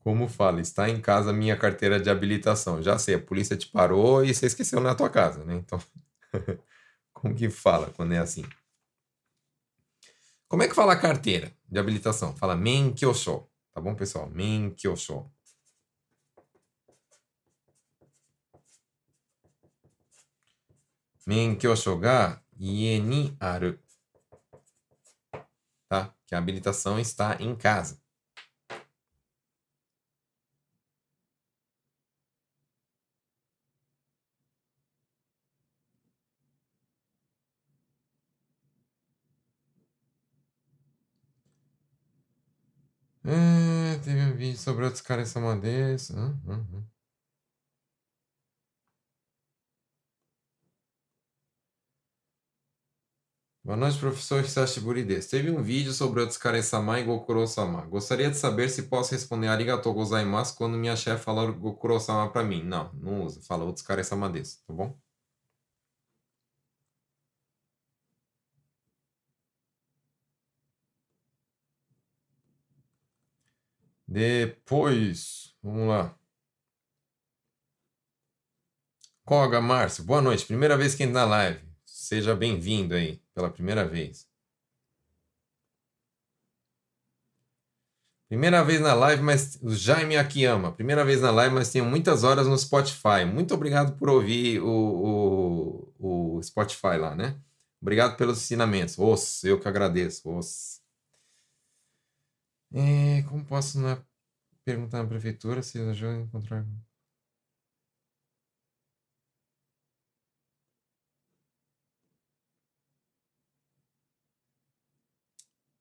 Como fala, está em casa minha carteira de habilitação. Já sei, a polícia te parou e você esqueceu na tua casa, né? Então, como que fala quando é assim? Como é que fala carteira de habilitação? Fala menkyosho. Tá bom, pessoal? Menkyosho. Menkyosho ga ie ni aru. Tá? Que a habilitação está em casa. É, teve um vídeo sobre outros caras sama desse. Hum, hum, hum. Boa noite, professor Hisashiburi desu. Teve um vídeo sobre outros Kare-sama e Gokuro-sama. Gostaria de saber se posso responder arigatou gozaimasu quando minha chefe falar Gokuro-sama pra mim. Não, não usa. Fala outros Kare-sama desu, tá bom? Depois, vamos lá. Koga Márcio, boa noite. Primeira vez que entra na live. Seja bem-vindo aí, pela primeira vez. Primeira vez na live, mas o Jaime Akiyama. Primeira vez na live, mas tenho muitas horas no Spotify. Muito obrigado por ouvir o, o, o Spotify lá, né? Obrigado pelos ensinamentos. Os, eu que agradeço. Os. É, como posso na, perguntar na prefeitura se ajuda a encontrar.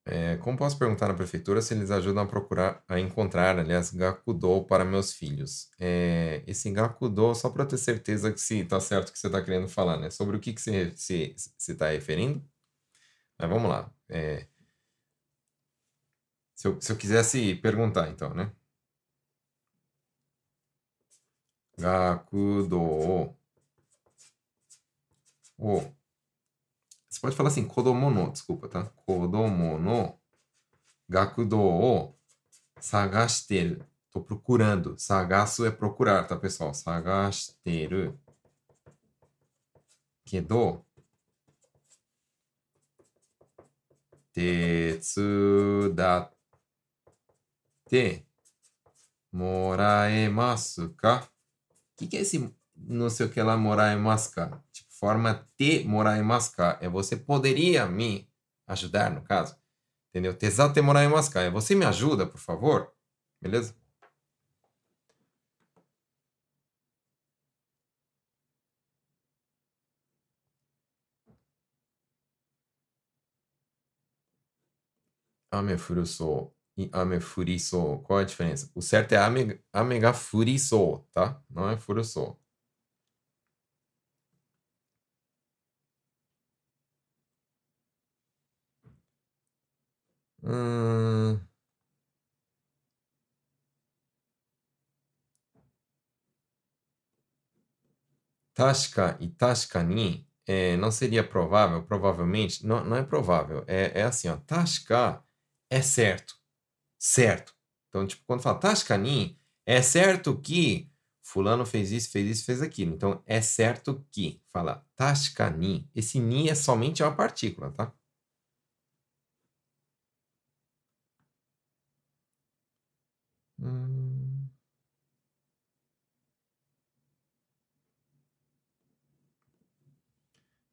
É, como posso perguntar na prefeitura se eles ajudam a procurar, a encontrar, aliás, Gakudo para meus filhos? É, esse Gakudo, só para ter certeza que se está certo o que você está querendo falar, né? Sobre o que, que você se, se está referindo? Mas vamos lá. É, se, eu, se eu quisesse perguntar, então, né? Gakudo. O. Você pode falar assim, kodomo no, desculpa, tá? Kodomo no gakudo o sagashiteru. Tô procurando. Sagasu é procurar, tá, pessoal? Sagashiteru. Kedo. Tetsudatte moraemasu ka? O que, que é esse não sei o que lá moraemasu ka? forma te moraimasu ka é você poderia me ajudar, no caso. Entendeu? Tezate moraimasu ka é você me ajuda, por favor. Beleza? Ame furusou e ame furisou. Qual é a diferença? O certo é ame, ame ga furisou, tá? Não é furusou. Hum... Tasca e tasca ni é, não seria provável, provavelmente, não, não é provável, é, é assim, ó, tasca é certo, certo. Então, tipo, quando fala tasca ni, é certo que fulano fez isso, fez isso, fez aquilo. Então, é certo que, fala tasca ni, esse ni é somente uma partícula, tá? Hum.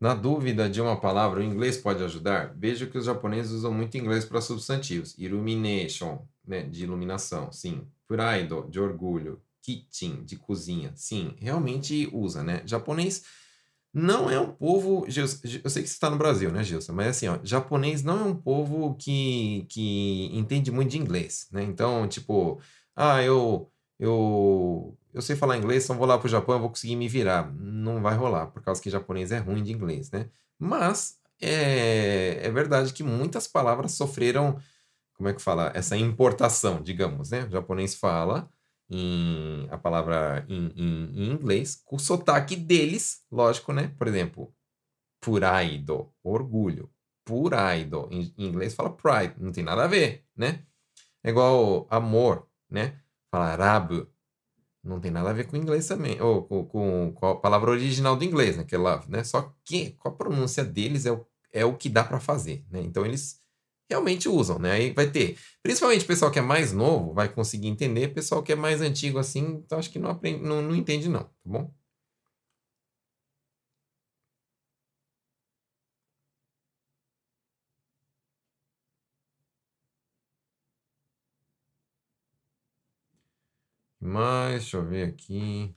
Na dúvida de uma palavra, o inglês pode ajudar? Vejo que os japoneses usam muito inglês para substantivos. Illumination, né, de iluminação, sim. Pride, de orgulho. Kitchen, de cozinha, sim. Realmente usa, né? Japonês não é um povo. Eu sei que você está no Brasil, né, Gilson? Mas assim, ó, japonês não é um povo que, que entende muito de inglês, né? Então, tipo, ah, eu, eu, eu sei falar inglês, então vou lá para o Japão, eu vou conseguir me virar. Não vai rolar, por causa que japonês é ruim de inglês, né? Mas é, é verdade que muitas palavras sofreram, como é que fala? Essa importação, digamos, né? O japonês fala em, a palavra em, em, em inglês com o sotaque deles, lógico, né? Por exemplo, puraido, orgulho. Puraido, em, em inglês fala pride, não tem nada a ver, né? É igual amor, né? Falar rabu não tem nada a ver com inglês também, ou com, com, com, a palavra original do inglês, né? Que é love, né? Só que com a pronúncia deles é o, é o que dá para fazer, né? Então eles realmente usam, né? Aí vai ter, principalmente o pessoal que é mais novo vai conseguir entender, o pessoal que é mais antigo assim, então acho que não aprende, não, não entende não, tá bom? Mais, deixa eu ver aqui.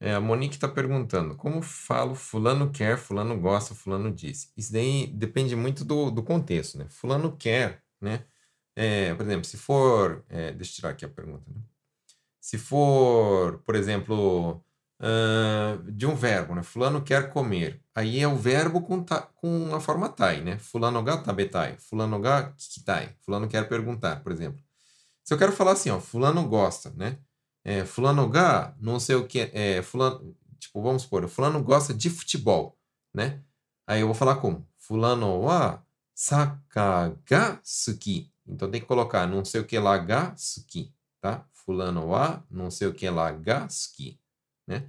É, a Monique está perguntando, como falo fulano quer, fulano gosta, fulano disse? Isso daí depende muito do, do contexto, né? Fulano quer, né? É, por exemplo, se for... É, deixa eu tirar aqui a pergunta, né? Se for, por exemplo, uh, de um verbo, né? Fulano quer comer. Aí é o verbo com, ta, com a forma tai, né? Fulano ga tabetai, fulano ga kikitai. Fulano quer perguntar, por exemplo. Se eu quero falar assim, ó, fulano gosta, né? É, fulano ga, não sei o que, é, fulano, tipo, vamos supor, fulano gosta de futebol, né? Aí eu vou falar como? Fulano wa saka ga suki. Então tem que colocar não sei o que lá ga suki, tá? Fulano wa não sei o que lá ga suki né?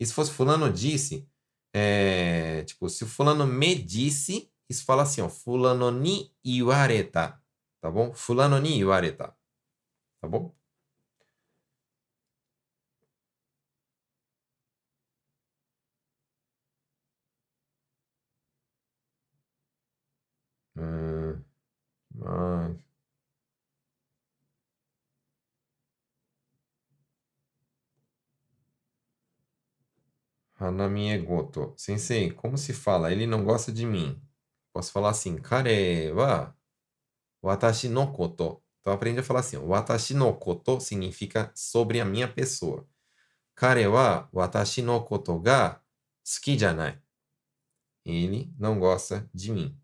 E se fosse fulano disse, é, tipo, se o fulano me disse, isso fala assim, ó, fulano ni iwareta, tá bom? Fulano ni iwareta, tá bom? Hum, mas... Hanamie goto. Sensei, como se fala? Ele não gosta de mim. Posso falar assim, kare wa watashi no koto. Então aprende a falar assim, watashi no koto significa sobre a minha pessoa. Kare wa watashi no koto ga suki janai. Ele não gosta de mim.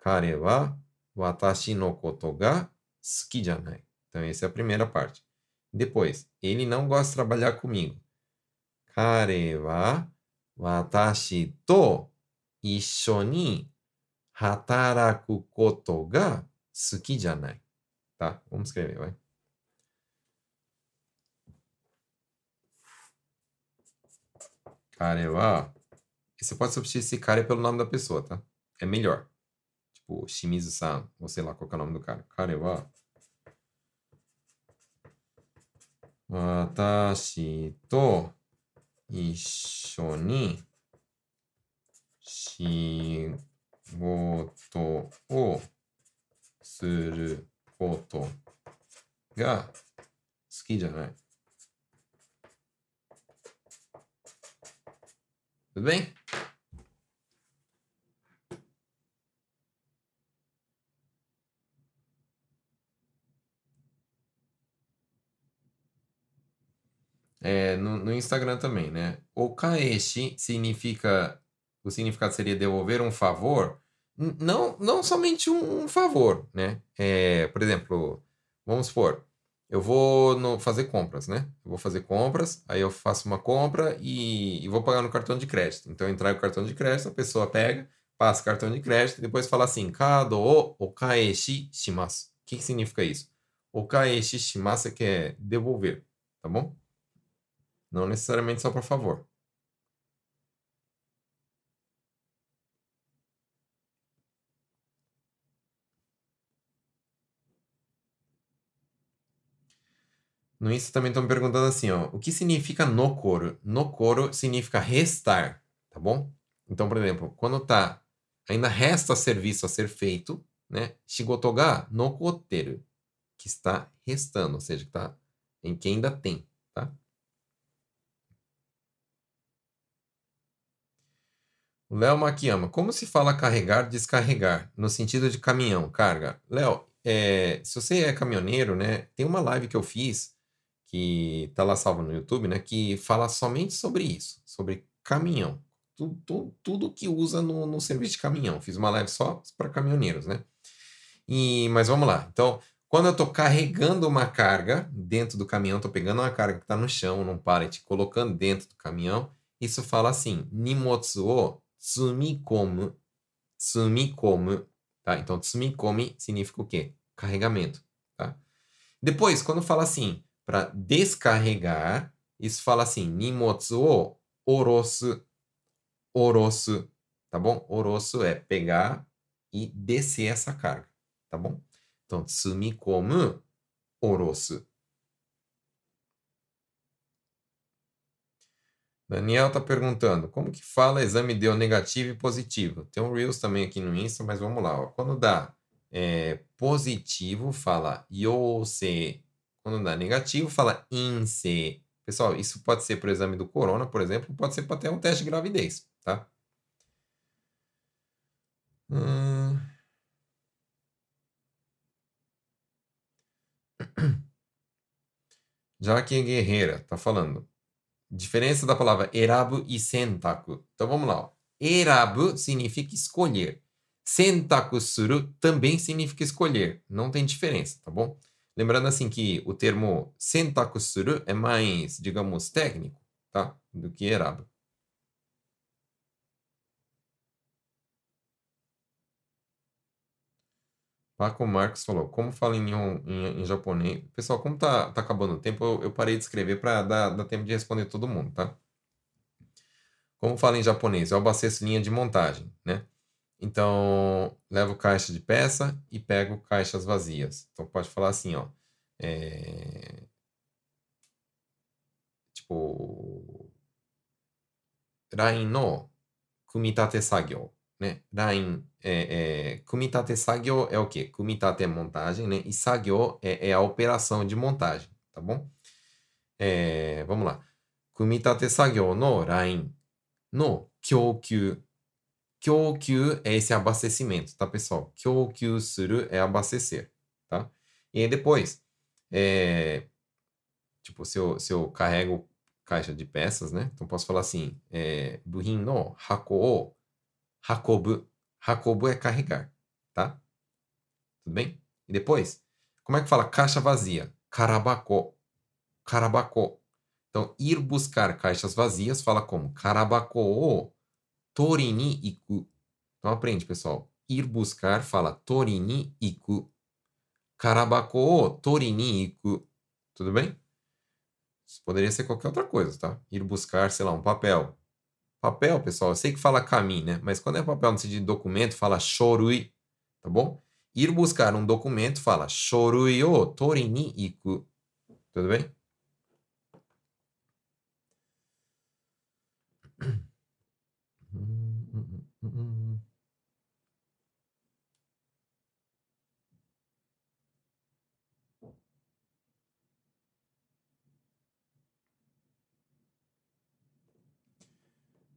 Kare wa watashi no koto ga suki janai. Então essa é a primeira parte. Depois, ele não gosta de trabalhar comigo. Kare wa watashi to issho ni hataraku koto ga suki janai. Tá? Vamos escrever, vai. Kare wa. Você pode substituir esse cara pelo nome da pessoa, tá? É melhor. Tipo, Shimizu-san, ou sei lá qual é o nome do cara. Kare wa. Watashi to 一緒に仕事をすることが好きじゃない。Tudo bem? É, no, no Instagram também, né? O kaeshi significa. O significado seria devolver um favor. Não, não somente um, um favor, né? É, por exemplo, vamos supor, eu vou no, fazer compras, né? Eu vou fazer compras, aí eu faço uma compra e, e vou pagar no cartão de crédito. Então eu entrego o cartão de crédito, a pessoa pega, passa o cartão de crédito e depois fala assim: Kado o okaeshi shimasu. O que, que significa isso? Okaeshi shimasu é que é devolver, tá bom? Não necessariamente só para favor. No Insta também estão me perguntando assim, ó, o que significa no coro? No coro significa restar, tá bom? Então, por exemplo, quando tá ainda resta serviço a ser feito, né? Shigotoga no koteru, que está restando, ou seja, que tá em que ainda tem, tá? Léo Maquiama, como se fala carregar, descarregar, no sentido de caminhão, carga? Léo, é, se você é caminhoneiro, né, tem uma live que eu fiz, que tá lá salvo no YouTube, né, que fala somente sobre isso, sobre caminhão. Tudo, tudo, tudo que usa no, no serviço de caminhão. Fiz uma live só para caminhoneiros, né? E, mas vamos lá. Então, quando eu estou carregando uma carga dentro do caminhão, estou pegando uma carga que está no chão, num pallet, colocando dentro do caminhão, isso fala assim: Nimotsu o tsumikomu. Tsumikomu. Tá? Então, tsumikomi significa o quê? Carregamento. Tá? Depois, quando fala assim, para descarregar, isso fala assim, nimotsu o orosu. Orosu. Tá bom? Orosu é pegar e descer essa carga. Tá bom? Então, tsumikomu orosu. Daniel está perguntando, como que fala exame deu negativo e positivo? Tem um Reels também aqui no Insta, mas vamos lá. Ó. Quando dá é, positivo, fala yose. Quando dá negativo, fala inse. Pessoal, isso pode ser para o exame do corona, por exemplo, pode ser para até um teste de gravidez, tá? Hum... Jaque Guerreira está falando. Diferença da palavra erabu e sentaku. Então vamos lá. Erabu significa escolher. Sentaku suru também significa escolher. Não tem diferença, tá bom? Lembrando assim que o termo sentaku suru é mais, digamos, técnico, tá? Do que erabu. Paco Marcos falou, como fala em, em, em, japonês? Pessoal, como tá, tá acabando o tempo, eu, eu parei de escrever para dar, dar tempo de responder todo mundo, tá? Como fala em japonês? Eu abasteço linha de montagem, né? Então, levo caixa de peça e pego caixas vazias. Então, pode falar assim, ó. É... Tipo... Rain no kumitate sagyo, né? Rain é, é, kumitate sagyo é o quê? Kumitate é montagem, né? E sagyo é, é a operação de montagem, tá bom? É, vamos lá. Kumitate sagyo no line. no kyokyu. Kyokyu é esse abastecimento, tá, pessoal? Kyokyu suru é abastecer, tá? E aí depois, é, tipo, se eu, se eu carrego caixa de peças, né? Então posso falar assim, é, buhin no hako o hakobu. Hakobu é carregar, tá? Tudo bem? E depois, como é que fala caixa vazia? Karabako. Karabako. Então, ir buscar caixas vazias fala como? Karabako o tori ni iku. Então, aprende, pessoal. Ir buscar fala tori ni iku. Karabako o tori ni iku. Tudo bem? Isso poderia ser qualquer outra coisa, tá? Ir buscar, sei lá, um papel. Papel, pessoal, eu sei que fala caminho, né? Mas quando é papel no sentido de documento, fala shorui, tá bom? Ir buscar um documento fala shorui o tori ni iku. Tudo bem?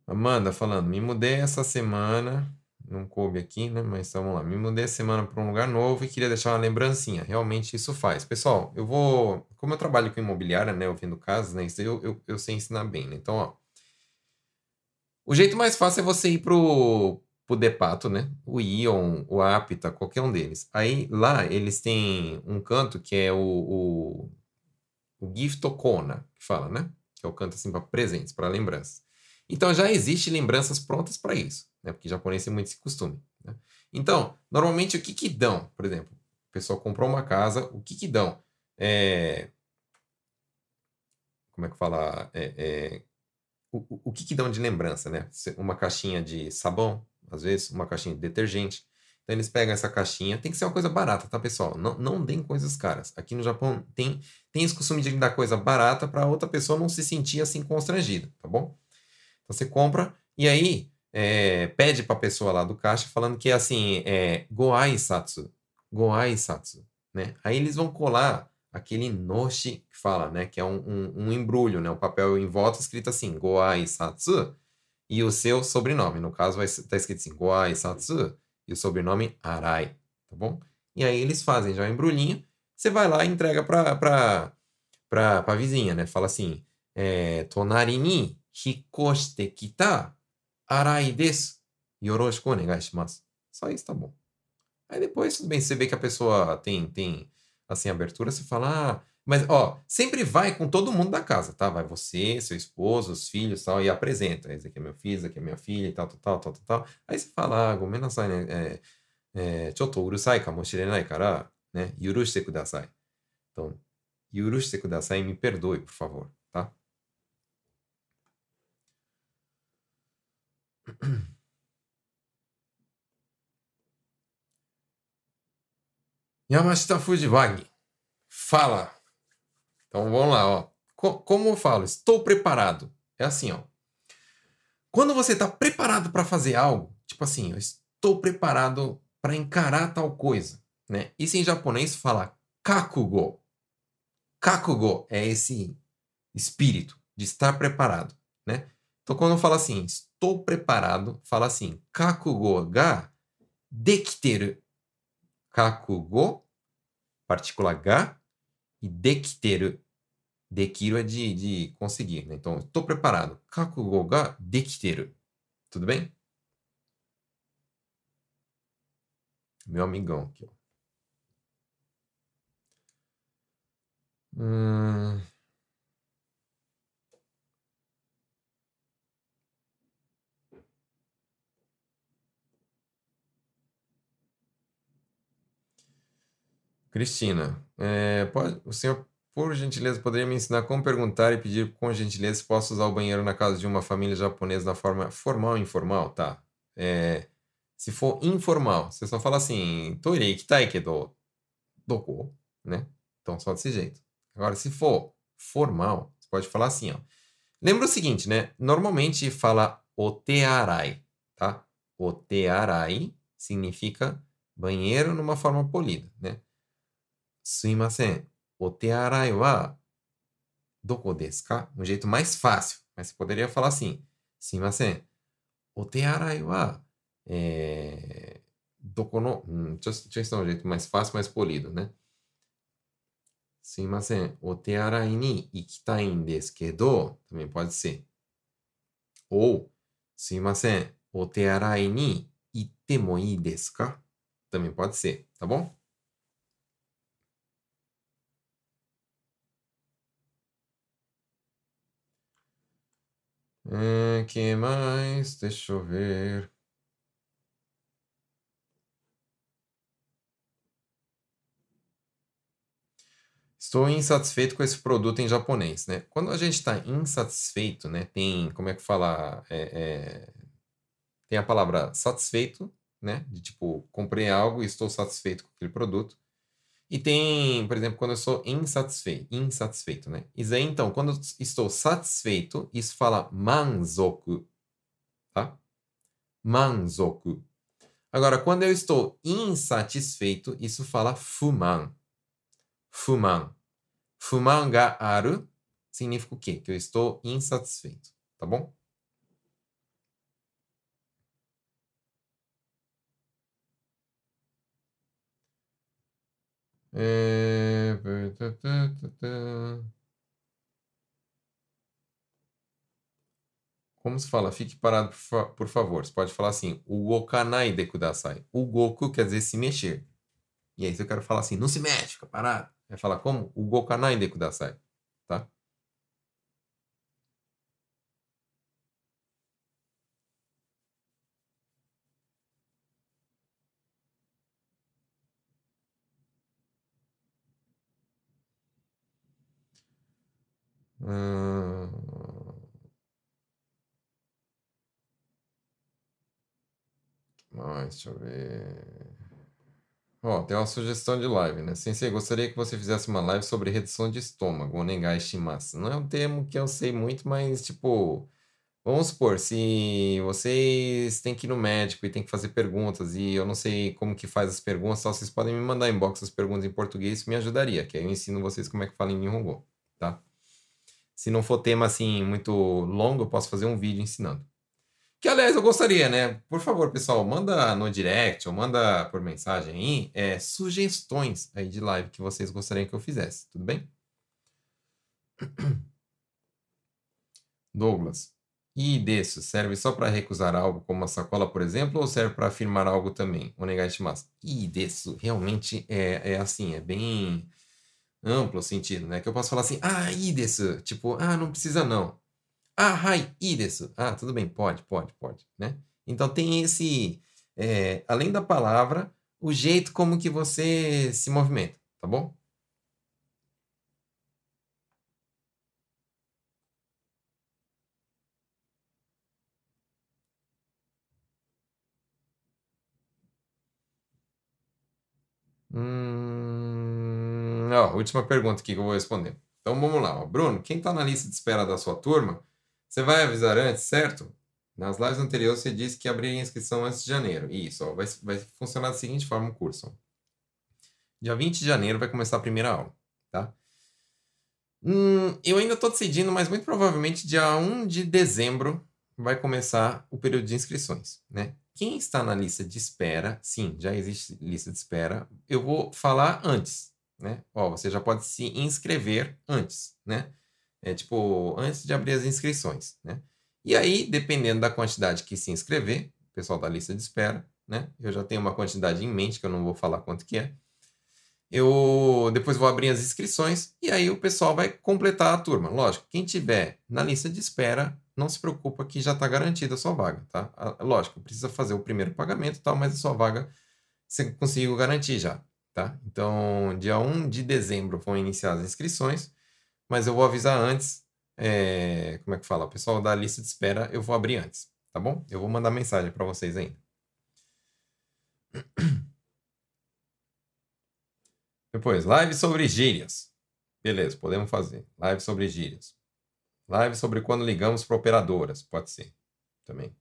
Amanda falando, me mudei essa semana, não coube aqui, né? Mas vamos lá, me mudei essa semana para um lugar novo e queria deixar uma lembrancinha. Realmente isso faz. Pessoal, eu vou. Como eu trabalho com imobiliária, né? Eu vendo casas, né? Isso eu, eu, eu sei ensinar bem, né? Então, ó. O jeito mais fácil é você ir pro, pro Depato, né? O Ion, o Apta, qualquer um deles. Aí lá eles têm um canto que é o, o, o Gift Kona, que fala, né? Que é o canto assim para presentes, para lembranças. Então já existe lembranças prontas para isso, né? Porque japonês tem muito esse costume. Né? Então, normalmente o que que dão? Por exemplo, o pessoal comprou uma casa, o que que dão? É... Como é que fala? É, é... O, o, que que dão de lembrança, né? Uma caixinha de sabão, às vezes, uma caixinha de detergente. Então eles pegam essa caixinha, tem que ser uma coisa barata, tá, pessoal? Não, não deem coisas caras. Aqui no Japão tem, tem esse costume de dar coisa barata para outra pessoa não se sentir assim constrangida, tá bom? Então você compra e aí é, pede para a pessoa lá do caixa falando que é assim, é goai satsu, goai satsu, né? Aí eles vão colar aquele noshi que fala, né? Que é um, um, um embrulho, né? O papel em volta escrito assim, goai satsu e o seu sobrenome. No caso vai estar tá escrito assim, goai satsu e o sobrenome arai, tá bom? E aí eles fazem já o embrulhinho, você vai lá e entrega para para para a vizinha, né? Fala assim, é, tonari ni 引っ越してきた新井です。よろしくお願いします。Só isso tá bom. Aí depois, tudo bem, você vê que a pessoa tem, tem assim, abertura, você fala, ah, mas, ó, sempre vai com todo mundo da casa, tá? Vai você, seu esposo, os filhos tal, e apresenta. Esse aqui é meu filho, esse aqui é minha filha e tal, tal, tal, tal, tal, tal. Aí você fala, ah, gomenasai, né? É, é, ちょっとうるさいかもしれないから、ね、許してください。Então, 許してください, me perdoe, por favor. Yamashita Fujiwagi. Fala. Então vamos lá, ó. como eu falo? Estou preparado. É assim, ó. Quando você está preparado para fazer algo, tipo assim, eu estou preparado para encarar tal coisa, né? Isso em japonês fala kakugo. Kakugo é esse espírito de estar preparado, né? Então quando eu falo assim, estou preparado, fala assim, kakugo ga dekiteru. Kakugo, partícula ga, e dekiteru. Dekiru é de, de conseguir, né? Então, estou preparado. Kakugo ga dekiteru. Tudo bem? Meu amigão aqui, ó. Hum... Cristina, é, pode, o senhor, por gentileza, poderia me ensinar como perguntar e pedir com gentileza se posso usar o banheiro na casa de uma família japonesa na forma formal ou informal? Tá. É, se for informal, você só fala assim, toire ikitai kedo, doko, né? Então, só desse jeito. Agora, se for formal, você pode falar assim, ó. Lembra o seguinte, né? Normalmente fala otearai, tá? Otearai significa banheiro numa forma polida, né? すいません。お手洗いはどこですか? Um jeito mais fácil. Mas você poderia falar assim: すいません。お手洗いは、é, dokono, hum, deixa, deixa eu ensinar um jeito mais fácil, mais polido, né? すいません。お手洗いに行きたいんですけど、também pode ser. Ou, すいません。お手洗いに行ってもいいですか Também pode ser, tá bom? É, que mais? Deixa eu ver. Estou insatisfeito com esse produto em japonês, né? Quando a gente está insatisfeito, né? Tem, como é que fala? É, é, tem a palavra satisfeito, né? De tipo, comprei algo e estou satisfeito com aquele produto. E tem, por exemplo, quando eu sou insatisfeito, insatisfeito, né? Isso aí, então, quando eu estou satisfeito, isso fala manzoku, tá? Manzoku. Agora, quando eu estou insatisfeito, isso fala fuman. Fuman. Fuman ga aru significa o quê? Que eu estou insatisfeito, tá bom? É... Como se fala? Fique parado, por, fa por favor. Você pode falar assim, o gokanai de kudasai. O goku quer dizer se mexer. E aí, se eu quero falar assim, não se mexe, fica parado. Vai falar como? O gokanai de kudasai. Tá? Mais, deixa eu ver. Ó, tem uma sugestão de live, né? Sensei, gostaria que você fizesse uma live sobre redução de estômago, onegai shimasu. Não é um termo que eu sei muito, mas, tipo, vamos supor, se vocês têm que ir no médico e tem que fazer perguntas e eu não sei como que faz as perguntas, só vocês podem me mandar inbox as perguntas em português, me ajudaria, que aí eu ensino vocês como é que fala em Nihongo, tá? Se não for tema, assim, muito longo, eu posso fazer um vídeo ensinando. Que, aliás, eu gostaria, né? Por favor, pessoal, manda no direct ou manda por mensagem aí é, sugestões aí de live que vocês gostariam que eu fizesse, tudo bem? Douglas, e desse serve só para recusar algo como uma sacola, por exemplo, ou serve para afirmar algo também? O negativas. E desse realmente é, é assim, é bem amplo sentido, né? Que eu posso falar assim, ah, desse, tipo, ah, não precisa não. Ah, hai, i desu. Ah, tudo bem, pode, pode, pode, né? Então tem esse, é, além da palavra, o jeito como que você se movimenta, tá bom? Hum, ó, última pergunta aqui que eu vou responder. Então vamos lá, ó. Bruno, quem está na lista de espera da sua turma você vai avisar antes, certo? Nas lives anteriores você disse que abriria inscrição antes de janeiro. Isso, ó, vai, vai funcionar da seguinte forma o curso. Dia 20 de janeiro vai começar a primeira aula, tá? Hum, eu ainda estou decidindo, mas muito provavelmente dia 1 de dezembro vai começar o período de inscrições, né? Quem está na lista de espera, sim, já existe lista de espera, eu vou falar antes, né? Ó, você já pode se inscrever antes, né? é, tipo, antes de abrir as inscrições, né? E aí, dependendo da quantidade que se inscrever, o pessoal da lista de espera, né? Eu já tenho uma quantidade em mente, que eu não vou falar quanto que é. Eu depois vou abrir as inscrições e aí o pessoal vai completar a turma. Lógico, quem tiver na lista de espera, não se preocupa que já está garantida a sua vaga, tá? Lógico, precisa fazer o primeiro pagamento e tal, mas a sua vaga você conseguiu garantir já, tá? Então, dia 1 de dezembro vão iniciar as inscrições mas eu vou avisar antes. É, como é que fala? O pessoal da lista de espera eu vou abrir antes, tá bom? Eu vou mandar mensagem para vocês ainda. Depois, live sobre gírias. Beleza, podemos fazer. Live sobre gírias. Live sobre quando ligamos para operadoras. Pode ser também.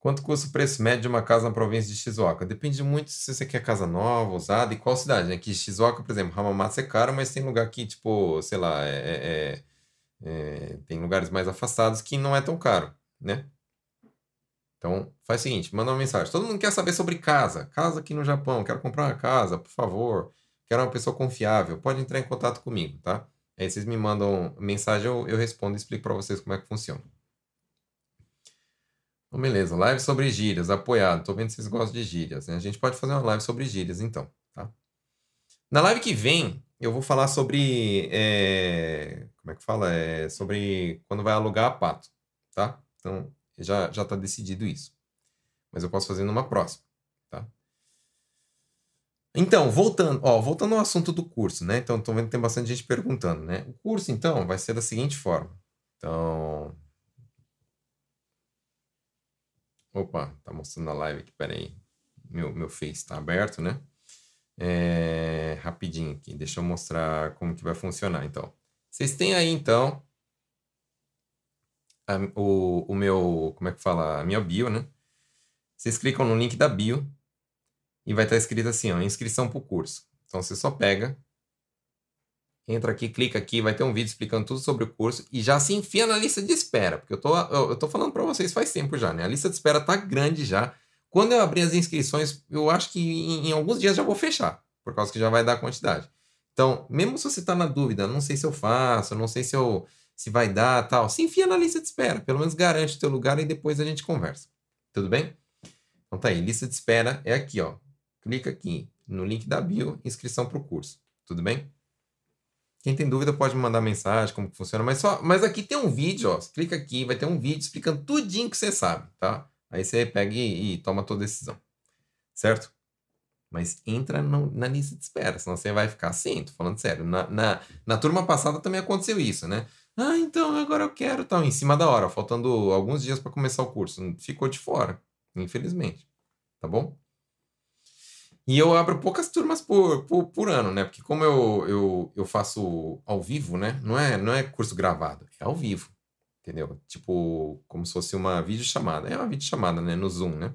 Quanto custa o preço médio de uma casa na província de Shizuoka? Depende muito se você quer casa nova, usada e qual cidade, né? Que Shizuoka, por exemplo, Hamamatsu é caro, mas tem lugar que, tipo, sei lá, é, é, É, tem lugares mais afastados que não é tão caro, né? Então, faz o seguinte, manda uma mensagem. Todo mundo quer saber sobre casa. Casa aqui no Japão, quero comprar uma casa, por favor. Quero uma pessoa confiável. Pode entrar em contato comigo, tá? Aí vocês me mandam mensagem, eu, eu respondo e explico para vocês como é que funciona. Então, beleza, live sobre gírias, apoiado. Tô vendo que vocês gostam de gírias, né? A gente pode fazer uma live sobre gírias, então, tá? Na live que vem, eu vou falar sobre. É... Como é que fala? É... Sobre quando vai alugar a pato, tá? Então, já, já tá decidido isso. Mas eu posso fazer numa próxima, tá? Então, voltando, ó, voltando ao assunto do curso, né? Então, tô vendo que tem bastante gente perguntando, né? O curso, então, vai ser da seguinte forma. Então. Opa, tá mostrando a live aqui, peraí. Meu, meu Face tá aberto, né? É, rapidinho aqui, deixa eu mostrar como que vai funcionar, então. Vocês têm aí, então, a, o, o meu, como é que fala? A minha bio, né? Vocês clicam no link da bio e vai estar escrito assim, ó, inscrição para o curso. Então você só pega, entra aqui, clica aqui, vai ter um vídeo explicando tudo sobre o curso e já se enfia na lista de espera, porque eu tô, eu, eu tô falando para vocês faz tempo já, né? A lista de espera tá grande já. Quando eu abrir as inscrições, eu acho que em, em alguns dias já vou fechar, por causa que já vai dar a quantidade. Então, mesmo se você está na dúvida, não sei se eu faço, não sei se eu se vai dar, tal, se enfia na lista de espera, pelo menos garante o teu lugar e depois a gente conversa. Tudo bem? Então tá aí, lista de espera é aqui, ó. Clica aqui no link da bio, inscrição para o curso. Tudo bem? Quem tem dúvida pode me mandar mensagem, como que funciona, mas só, mas aqui tem um vídeo, ó. Clica aqui, vai ter um vídeo explicando tudinho que você sabe, tá? Aí você pega e, e toma a tua decisão. Certo? Mas entra no, na lista de espera, senão você vai ficar assim, tô falando sério. Na, na, na turma passada também aconteceu isso, né? Ah, então agora eu quero, tal, em cima da hora, faltando alguns dias para começar o curso. Ficou de fora, infelizmente. Tá bom? E eu abro poucas turmas por, por, por, ano, né? Porque como eu, eu, eu faço ao vivo, né? Não é, não é curso gravado, é ao vivo. Entendeu? Tipo, como se fosse uma videochamada. É uma videochamada, né? No Zoom, né?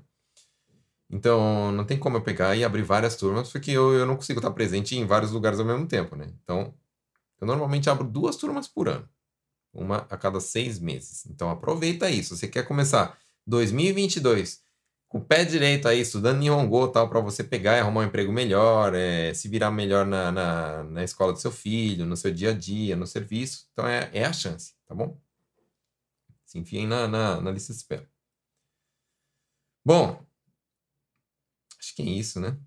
Então, não tem como eu pegar e abrir várias turmas, porque eu, eu não consigo estar presente em vários lugares ao mesmo tempo, né? Então, eu normalmente abro duas turmas por ano uma a cada seis meses. Então aproveita isso. Você quer começar 2022 com o pé direito aí, estudando Nihongo tal, para você pegar e arrumar um emprego melhor, é, se virar melhor na, na, na, escola do seu filho, no seu dia a dia, no serviço. Então é, é a chance, tá bom? Se enfiem na, na, na lista de espera. Bom, acho que é isso, né?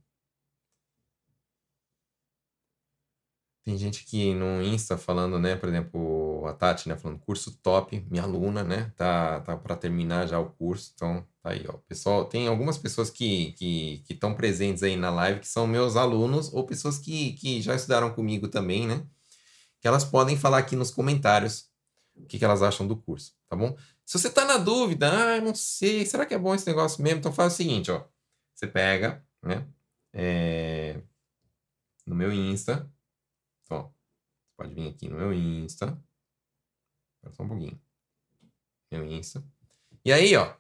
Tem gente aqui no Insta falando, né, por exemplo, a Tati, né, falando curso top, minha aluna, né, tá, tá para terminar já o curso, então aí, ó. Pessoal, tem algumas pessoas que que estão presentes aí na live que são meus alunos ou pessoas que, que já estudaram comigo também, né, que elas podem falar aqui nos comentários o que, que elas acham do curso, tá bom? Se você tá na dúvida, ah, não sei, será que é bom esse negócio mesmo? Então faz o seguinte, ó, você pega, né, é, no meu Insta, Ó, pode vir aqui no meu Insta. Só um pouquinho. Meu Insta. E aí, ó,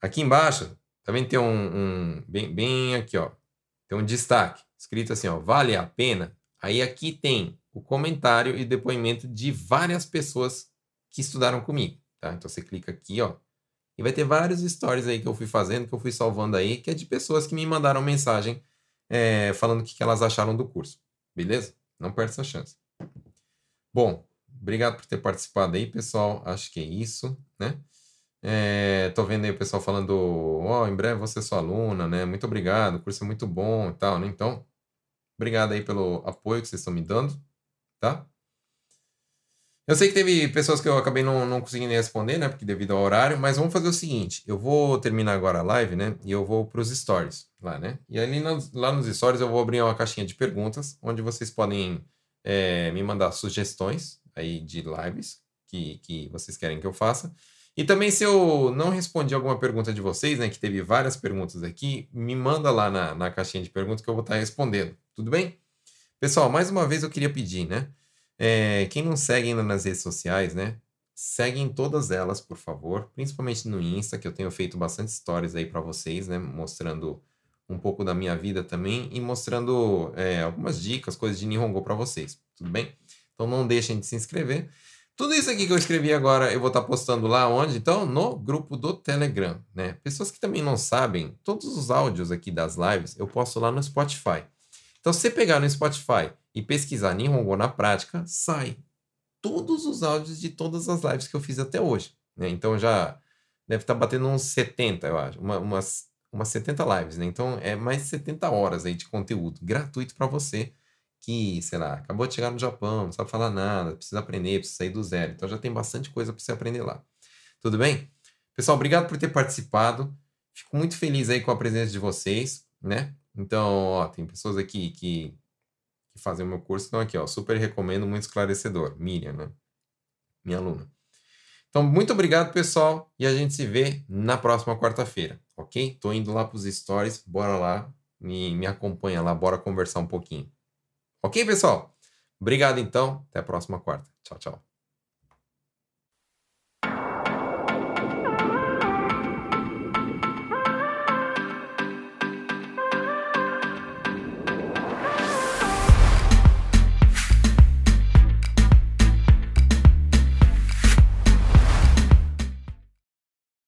aqui embaixo, também tem um, um bem, bem aqui, ó, tem um destaque escrito assim, ó, vale a pena. Aí aqui tem o comentário e depoimento de várias pessoas que estudaram comigo, tá? Então você clica aqui, ó, e vai ter vários stories aí que eu fui fazendo, que eu fui salvando aí, que é de pessoas que me mandaram mensagem é, falando o que, que elas acharam do curso, beleza? Não perde essa chance. Bom, obrigado por ter participado aí, pessoal. Acho que é isso, né? É, tô vendo aí o pessoal falando, ó, oh, em breve você é sua aluna, né? Muito obrigado, o curso é muito bom e tal, né? Então, obrigado aí pelo apoio que vocês estão me dando, tá? Eu sei que teve pessoas que eu acabei não, não conseguindo responder, né? Porque devido ao horário, mas vamos fazer o seguinte: eu vou terminar agora a live, né? E eu vou para os stories lá, né? E ali nos, lá nos stories eu vou abrir uma caixinha de perguntas, onde vocês podem é, me mandar sugestões aí de lives que, que vocês querem que eu faça. E também, se eu não respondi alguma pergunta de vocês, né? Que teve várias perguntas aqui, me manda lá na, na caixinha de perguntas que eu vou estar respondendo. Tudo bem? Pessoal, mais uma vez eu queria pedir, né? É, quem não segue ainda nas redes sociais, né? Segue em todas elas, por favor, principalmente no Insta, que eu tenho feito bastante stories aí para vocês, né? Mostrando um pouco da minha vida também e mostrando é, algumas dicas, coisas de Nihongo para vocês, tudo bem? Então não deixem de se inscrever. Tudo isso aqui que eu escrevi agora, eu vou estar postando lá onde? Então, no grupo do Telegram, né? Pessoas que também não sabem, todos os áudios aqui das lives eu posto lá no Spotify. Então, se você pegar no Spotify e pesquisar Nihongo na prática, sai todos os áudios de todas as lives que eu fiz até hoje. Né? Então, já deve estar batendo uns 70, eu acho, uma, umas, umas 70 lives, né? Então, é mais 70 horas aí de conteúdo gratuito para você que, sei lá, acabou de chegar no Japão, não sabe falar nada, precisa aprender, precisa sair do zero. Então já tem bastante coisa para você aprender lá. Tudo bem? Pessoal, obrigado por ter participado. Fico muito feliz aí com a presença de vocês, né? Então, ó, tem pessoas aqui que, que fazem o meu curso, então aqui, ó, super recomendo, muito esclarecedor. Miriam, né? Minha aluna. Então, muito obrigado, pessoal, e a gente se vê na próxima quarta-feira, ok? Tô indo lá para os stories, bora lá, me, me acompanha lá, bora conversar um pouquinho. Ok, pessoal? Obrigado então. Até a próxima quarta. Tchau, tchau.